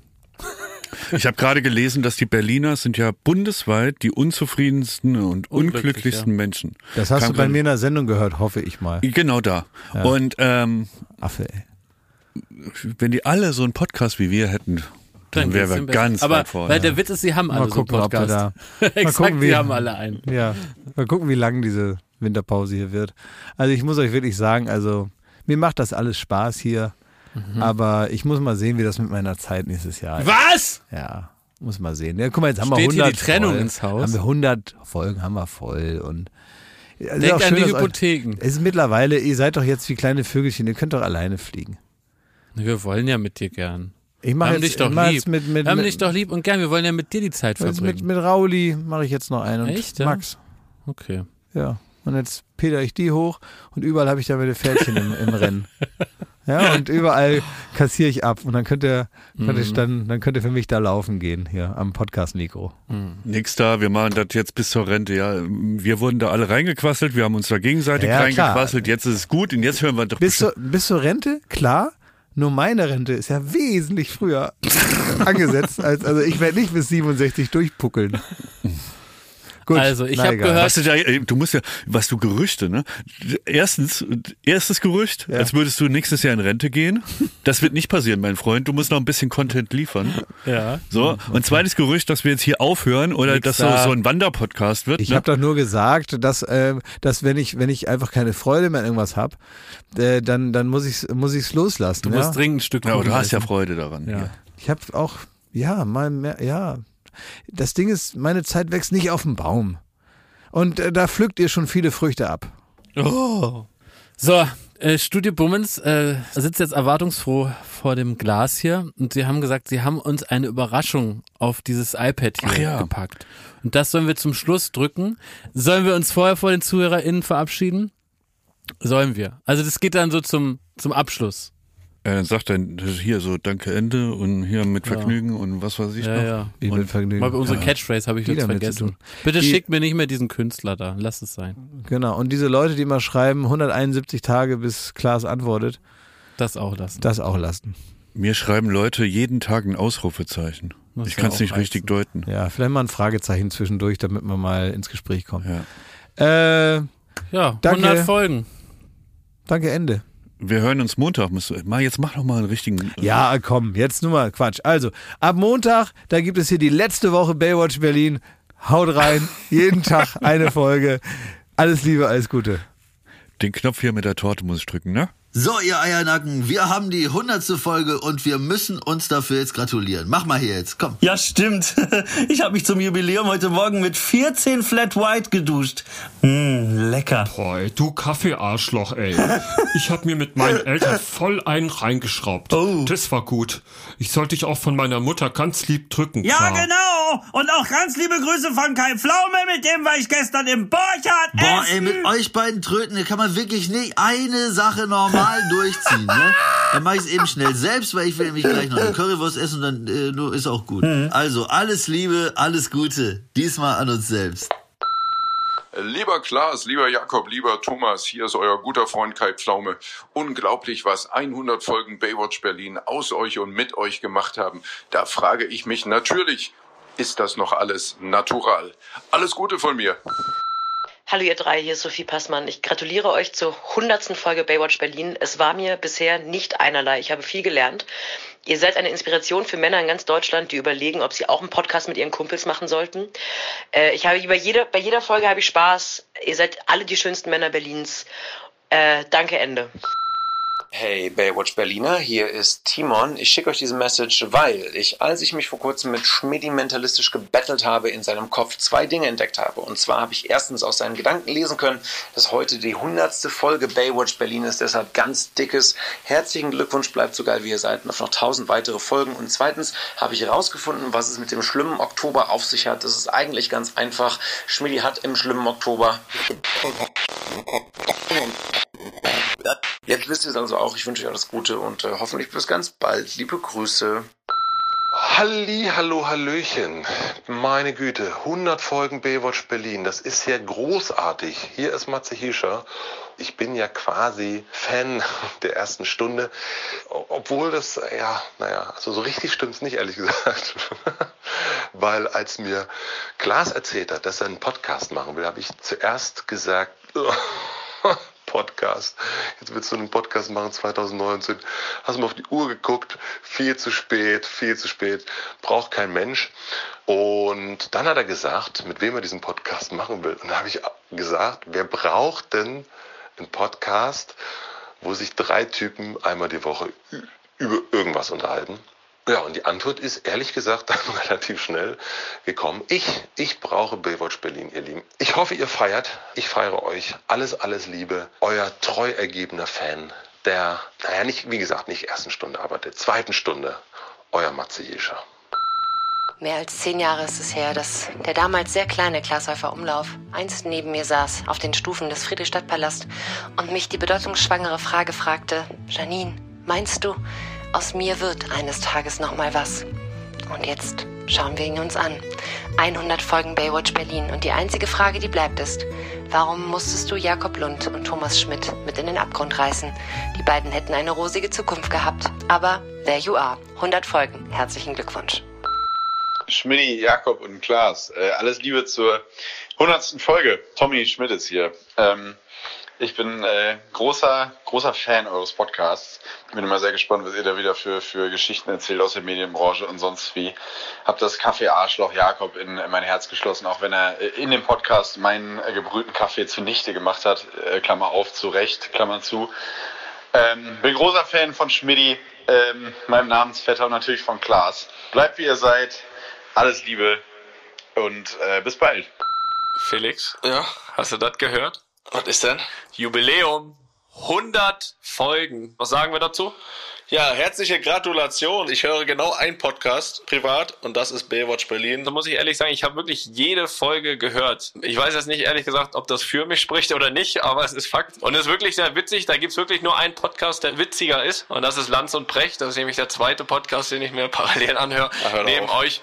Ich habe gerade gelesen, dass die Berliner sind ja bundesweit die unzufriedensten und Unglücklich, unglücklichsten Menschen. Das hast Kam du bei mir in der Sendung gehört, hoffe ich mal. Genau da. Und ähm, Affe, ey. wenn die alle so einen Podcast wie wir hätten, dann wären geht's wir ganz Aber weit vorne. weil der Witz ist, sie haben alle Mal so einen gucken, ob wir Podcast. da. (laughs) Exakt, gucken, wie- sie haben alle einen. Ja, mal gucken, wie lang diese Winterpause hier wird. Also ich muss euch wirklich sagen, also mir macht das alles Spaß hier, Mhm. aber ich muss mal sehen, wie das mit meiner Zeit nächstes Jahr ist. Was? Ja, muss mal sehen. Ja, guck mal, jetzt haben wir Steht hier 100 die Trennung Folgen. ins Haus? Haben wir 100 Folgen, haben wir voll und Denkt auch an schön, die dass euch- Hypotheken. Es ist mittlerweile, ihr seid doch jetzt wie kleine Vögelchen, ihr könnt doch alleine fliegen. Wir wollen ja mit dir gern. Ich mache jetzt, dich doch lieb. jetzt mit, mit, Wir haben mit, dich doch lieb und gern. Wir wollen ja mit dir die Zeit jetzt mit, verbringen. mit Rauli mache ich jetzt noch einen und Echt, ja? Max. Okay. Ja. Und jetzt peter ich die hoch und überall habe ich da meine Pferdchen im, im Rennen. Ja, und überall kassiere ich ab. Und dann könnt ihr, könnt Mhm. dann, dann könnt ihr für mich da laufen gehen, hier am Podcast-Mikro. Nix da, wir machen das jetzt bis zur Rente. Ja, wir wurden da alle reingequasselt, wir haben uns da gegenseitig Ja, klar. reingequasselt. Jetzt ist es gut und jetzt hören wir doch Bis zur, bis zur Rente, klar. Nur meine Rente ist ja wesentlich früher angesetzt. Als, also ich werde nicht bis 67 durchpuckeln. (laughs) Gut, Also, ich na hab egal. gehört- Was du, da, äh, du musst ja, was du Gerüchte, ne? Erstens, erstes Gerücht, Ja. als würdest du nächstes Jahr in Rente gehen. Das wird nicht passieren, mein Freund. Du musst noch ein bisschen Content liefern. Ja. So. Und zweites Gerücht, dass wir jetzt hier aufhören oder Nix dass so, da. so ein Wanderpodcast wird. Ich ne? habe doch nur gesagt, dass, ähm, dass wenn ich wenn ich einfach keine Freude mehr an irgendwas habe, äh, dann dann muss ich muss ich's loslassen. Du ja? musst dringend ein Stück ja, aber du hast ja. Freude daran. Ja. Hier. Ich habe auch ja mal mehr ja. Das Ding ist, meine Zeit wächst nicht auf dem Baum. Und äh, da pflückt ihr schon viele Früchte ab. Oh. So, äh, Studio Bummens äh, sitzt jetzt erwartungsfroh vor dem Glas hier und sie haben gesagt, sie haben uns eine Überraschung auf dieses iPad hier Ach ja. gepackt. Und das sollen wir zum Schluss drücken. Sollen wir uns vorher vor den ZuhörerInnen verabschieden? Sollen wir. Also das geht dann so zum, zum Abschluss. Er Äh, sagt dann hier so Danke Ende und hier mit Vergnügen und was weiß ich Ja, noch. ja. Wie mit Vergnügen. Mal unsere Catchphrase habe ich Die jetzt vergessen. Bitte Die- schickt mir nicht mehr diesen Künstler da. Lass es sein. Genau. Und diese Leute, die mal schreiben, 171 Tage bis Klaas antwortet, Das auch lassen. das auch lassen. Mir schreiben Leute jeden Tag ein Ausrufezeichen. Muss ich ja kann es nicht richtig deuten. Ja, vielleicht mal ein Fragezeichen zwischendurch, damit wir mal ins Gespräch kommen. Ja. Äh, Ja, Danke. 100 Folgen. danke, Ende. Wir hören uns Montag. Musst du- Mal, jetzt mach doch mal einen richtigen. Ja, komm, jetzt nur mal Quatsch. Also, ab Montag, da gibt es hier die letzte Woche Baywatch Berlin. Haut rein, (laughs) jeden Tag eine Folge. Alles Liebe, alles Gute. Den Knopf hier mit der Torte muss ich drücken, ne? So, ihr Eiernacken, wir haben die hundertste Folge und wir müssen uns dafür jetzt gratulieren. Mach mal hier jetzt, komm. Ja, stimmt. (laughs) Ich habe mich zum Jubiläum heute Morgen mit 14 Flat White geduscht. Hm, lecker. Boah, du Kaffeearschloch, ey. Ich hab mir mit meinen Eltern voll einen reingeschraubt. Oh. Das war gut. Ich sollte dich auch von meiner Mutter ganz lieb drücken. Ja, Klar. genau. Und auch ganz liebe Grüße von Kai Pflaume, mit dem war ich gestern im Borchardt Boah, essen. ey, mit euch beiden Tröten, da kann man wirklich nicht eine Sache normal durchziehen, ne? Dann mach ich's eben schnell selbst, weil ich will nämlich gleich noch eine Currywurst essen und dann äh, nur ist auch gut. Also, alles Liebe, alles Gute. Diesmal an uns selbst. Lieber Klaas, lieber Jakob, lieber Thomas, hier ist euer guter Freund Kai Pflaume. Unglaublich, was 100 Folgen Baywatch Berlin aus euch und mit euch gemacht haben. Da frage ich mich natürlich, ist das noch alles natural? Alles Gute von mir. Hallo ihr drei, hier ist Sophie Passmann. Ich gratuliere euch zur 100. Folge Baywatch Berlin. Es war mir bisher nicht einerlei. Ich habe viel gelernt. Ihr seid eine Inspiration für Männer in ganz Deutschland, die überlegen, ob sie auch einen Podcast mit ihren Kumpels machen sollten. Äh, ich habe bei jeder, bei jeder Folge habe ich Spaß. Ihr seid alle die schönsten Männer Berlins. Äh, danke, Ende. Hey Baywatch Berliner, hier ist Timon. Ich schicke euch diese Message, weil ich, als ich mich vor kurzem mit Schmidti mentalistisch gebettelt habe, in seinem Kopf zwei Dinge entdeckt habe. Und zwar habe ich erstens aus seinen Gedanken lesen können, dass heute die hundertste Folge Baywatch Berlin ist. Deshalb ganz dickes herzlichen Glückwunsch, bleibt so geil wie ihr seid und auf noch tausend weitere Folgen. Und zweitens habe ich herausgefunden, was es mit dem schlimmen Oktober auf sich hat. Das ist eigentlich ganz einfach. Schmidti hat im schlimmen Oktober Jetzt wisst ihr es also auch. Ich wünsche euch alles Gute und äh, hoffentlich bis ganz bald. Liebe Grüße. Halli, hallo, hallöchen. Meine Güte, 100 Folgen Baywatch Berlin. Das ist ja großartig. Hier ist Matze Hiescher. Ich bin ja quasi Fan (laughs) der ersten Stunde. Obwohl das, ja, naja, also so richtig stimmt's nicht, ehrlich gesagt. (laughs) Weil als mir Klaas erzählt hat, dass er einen Podcast machen will, habe ich zuerst gesagt, (laughs) Podcast. Jetzt willst du einen Podcast machen 2019. Hast mal auf die Uhr geguckt. Viel zu spät, viel zu spät. Braucht kein Mensch. Und dann hat er gesagt, mit wem er diesen Podcast machen will. Und da habe ich gesagt, wer braucht denn einen Podcast, wo sich drei Typen einmal die Woche über irgendwas unterhalten? Ja, und die Antwort ist ehrlich gesagt dann (laughs) relativ schnell gekommen. Ich, ich brauche Baywatch Berlin, ihr Lieben. Ich hoffe, ihr feiert. Ich feiere euch. Alles, alles Liebe. Euer treu ergebener Fan der, naja, nicht, wie gesagt, nicht ersten Stunde, aber der zweiten Stunde. Euer Matze Jescher. Mehr als zehn Jahre ist es her, dass der damals sehr kleine Glashäufer Umlauf einst neben mir saß, auf den Stufen des Friedrichstadtpalast und mich die bedeutungsschwangere Frage fragte, Janine, meinst du, aus mir wird eines Tages noch mal was? Und jetzt schauen wir ihn uns an. 100 Folgen Baywatch Berlin und die einzige Frage, die bleibt ist, warum musstest du Jakob Lund und Thomas Schmidt mit in den Abgrund reißen? Die beiden hätten eine rosige Zukunft gehabt, aber there you are. 100 Folgen. Herzlichen Glückwunsch. Schmidti, Jakob und Klaas. Äh, alles Liebe zur 100. Folge. Tommy Schmidt ist hier. Ähm, ich bin äh, großer, großer Fan eures Podcasts. Bin immer sehr gespannt, was ihr da wieder für, für Geschichten erzählt aus der Medienbranche und sonst wie. Hab das Kaffee-Arschloch Jakob in, in mein Herz geschlossen, auch wenn er äh, in dem Podcast meinen äh, gebrühten Kaffee zunichte gemacht hat. Äh, Klammer auf, zu Recht, Klammer zu. Ähm, bin großer Fan von Schmidti, ähm, meinem Namensvetter und natürlich von Klaas. Bleibt wie ihr seid. Alles Liebe und äh, bis bald. Felix? Ja, hast du das gehört? Was ist denn? Jubiläum. 100 Folgen. Was sagen wir dazu? Ja, herzliche Gratulation. Ich höre genau einen Podcast privat und das ist Baywatch Berlin. Da muss ich ehrlich sagen, ich habe wirklich jede Folge gehört. Ich weiß jetzt nicht ehrlich gesagt, ob das für mich spricht oder nicht, aber es ist Fakt. Und es ist wirklich sehr witzig. Da gibt's wirklich nur einen Podcast, der witziger ist. Und das ist Lanz und Precht. Das ist nämlich der zweite Podcast, den ich mir (laughs) parallel anhöre. Ach, neben auf. euch.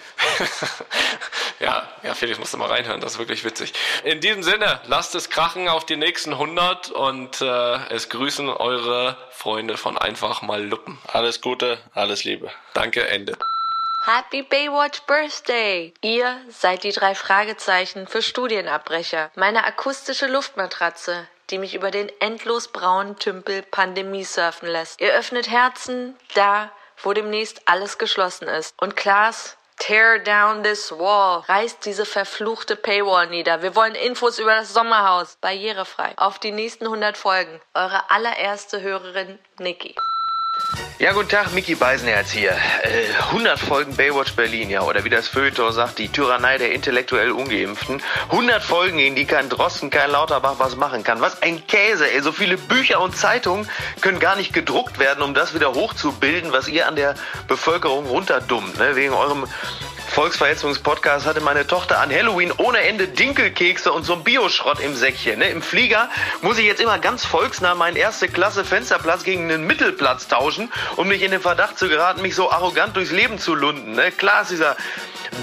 (laughs) ja, ja, Felix, musst du mal reinhören. Das ist wirklich witzig. In diesem Sinne, lasst es krachen auf die nächsten 100 und äh, es grüßen eure Freunde von Einfach mal Luppen. Alles Gute, alles Liebe. Danke, Ende. Happy Baywatch Birthday! Ihr seid die drei Fragezeichen für Studienabbrecher. Meine akustische Luftmatratze, die mich über den endlos braunen Tümpel Pandemie surfen lässt. Ihr öffnet Herzen da, wo demnächst alles geschlossen ist. Und Klaas, Tear down this wall. Reißt diese verfluchte Paywall nieder. Wir wollen Infos über das Sommerhaus. Barrierefrei. Auf die nächsten 100 Folgen. Eure allererste Hörerin, Niki. Ja, guten Tag, Mickey Beisenherz hier. Äh, 100 Folgen Baywatch Berlin, ja, oder wie das Feuilleton sagt, die Tyrannei der intellektuell Ungeimpften. 100 Folgen, in die kein Drosten, kein Lauterbach was machen kann. Was ein Käse, ey. So viele Bücher und Zeitungen können gar nicht gedruckt werden, um das wieder hochzubilden, was ihr an der Bevölkerung runterdummt, ne? Wegen eurem Volksverhetzungspodcast hatte meine Tochter an Halloween ohne Ende Dinkelkekse und so ein Bioschrott im Säckchen. Ne? Im Flieger muss ich jetzt immer ganz volksnah meinen erste Klasse Fensterplatz gegen einen Mittelplatz tauschen, um nicht in den Verdacht zu geraten, mich so arrogant durchs Leben zu lunden. Ne? Klar ist dieser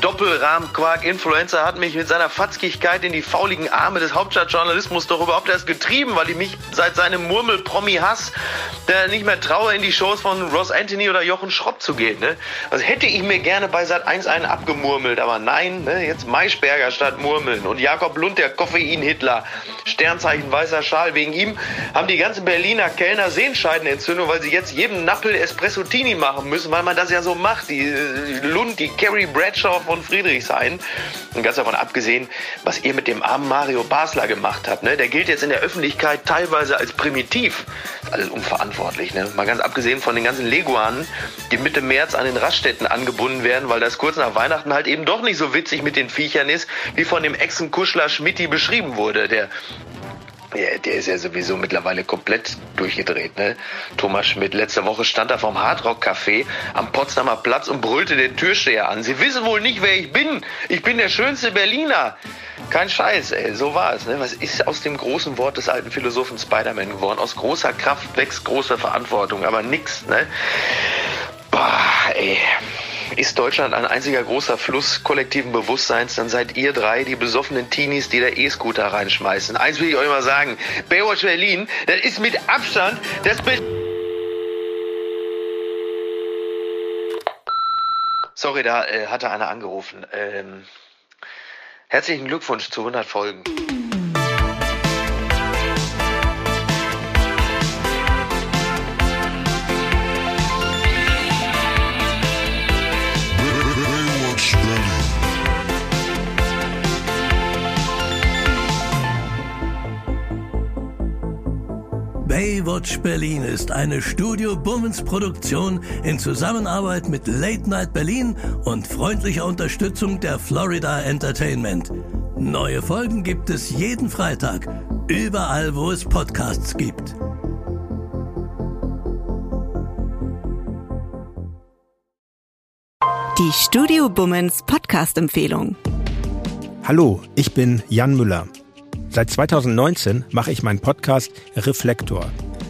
Doppelrahmquark-Influencer hat mich mit seiner Fatzkigkeit in die fauligen Arme des Hauptstadtjournalismus doch überhaupt erst getrieben, weil ich mich seit seinem Murmel-Promi-Hass nicht mehr traue, in die Shows von Ross Anthony oder Jochen Schropp zu gehen. Ne? Also hätte ich mir gerne bei Sat 1 einen abgemurmelt, aber nein, ne? jetzt Maischberger statt Murmeln und Jakob Lund, der Koffein-Hitler, Sternzeichen weißer Schal. Wegen ihm haben die ganzen Berliner Kellner Sehenscheidenentzündung, weil sie jetzt jedem Nappel Espressotini machen müssen, weil man das ja so macht. Die äh, Lund, die Carrie Bradshaw von Friedrichshain. Und ganz davon abgesehen, was ihr mit dem armen Mario Basler gemacht habt. Ne? Der gilt jetzt in der Öffentlichkeit teilweise als primitiv. Alles unverantwortlich. Ne? Mal ganz abgesehen von den ganzen Leguanen, die Mitte März an den Raststätten angebunden werden, weil das kurz nach Weihnachten halt eben doch nicht so witzig mit den Viechern ist, wie von dem Echsenkuschler Schmitti beschrieben wurde. Der ja, der ist ja sowieso mittlerweile komplett durchgedreht, ne? Thomas Schmidt. Letzte Woche stand er vom Hardrock Café am Potsdamer Platz und brüllte den Türsteher an. Sie wissen wohl nicht, wer ich bin. Ich bin der schönste Berliner. Kein Scheiß, ey. So war es, ne? Was ist aus dem großen Wort des alten Philosophen Spider-Man geworden? Aus großer Kraft wächst große Verantwortung, aber nix, ne? Boah, ey. Ist Deutschland ein einziger großer Fluss kollektiven Bewusstseins, dann seid ihr drei die besoffenen Teenies, die da E-Scooter reinschmeißen. Eins will ich euch mal sagen. Baywatch Berlin, das ist mit Abstand das Be Sorry, da äh, hatte einer angerufen. Ähm, herzlichen Glückwunsch zu 100 Folgen. Baywatch Berlin ist eine Studio Bummens Produktion in Zusammenarbeit mit Late Night Berlin und freundlicher Unterstützung der Florida Entertainment. Neue Folgen gibt es jeden Freitag, überall wo es Podcasts gibt. Die Studio Bummens Podcast-Empfehlung. Hallo, ich bin Jan Müller. Seit 2019 mache ich meinen Podcast Reflektor.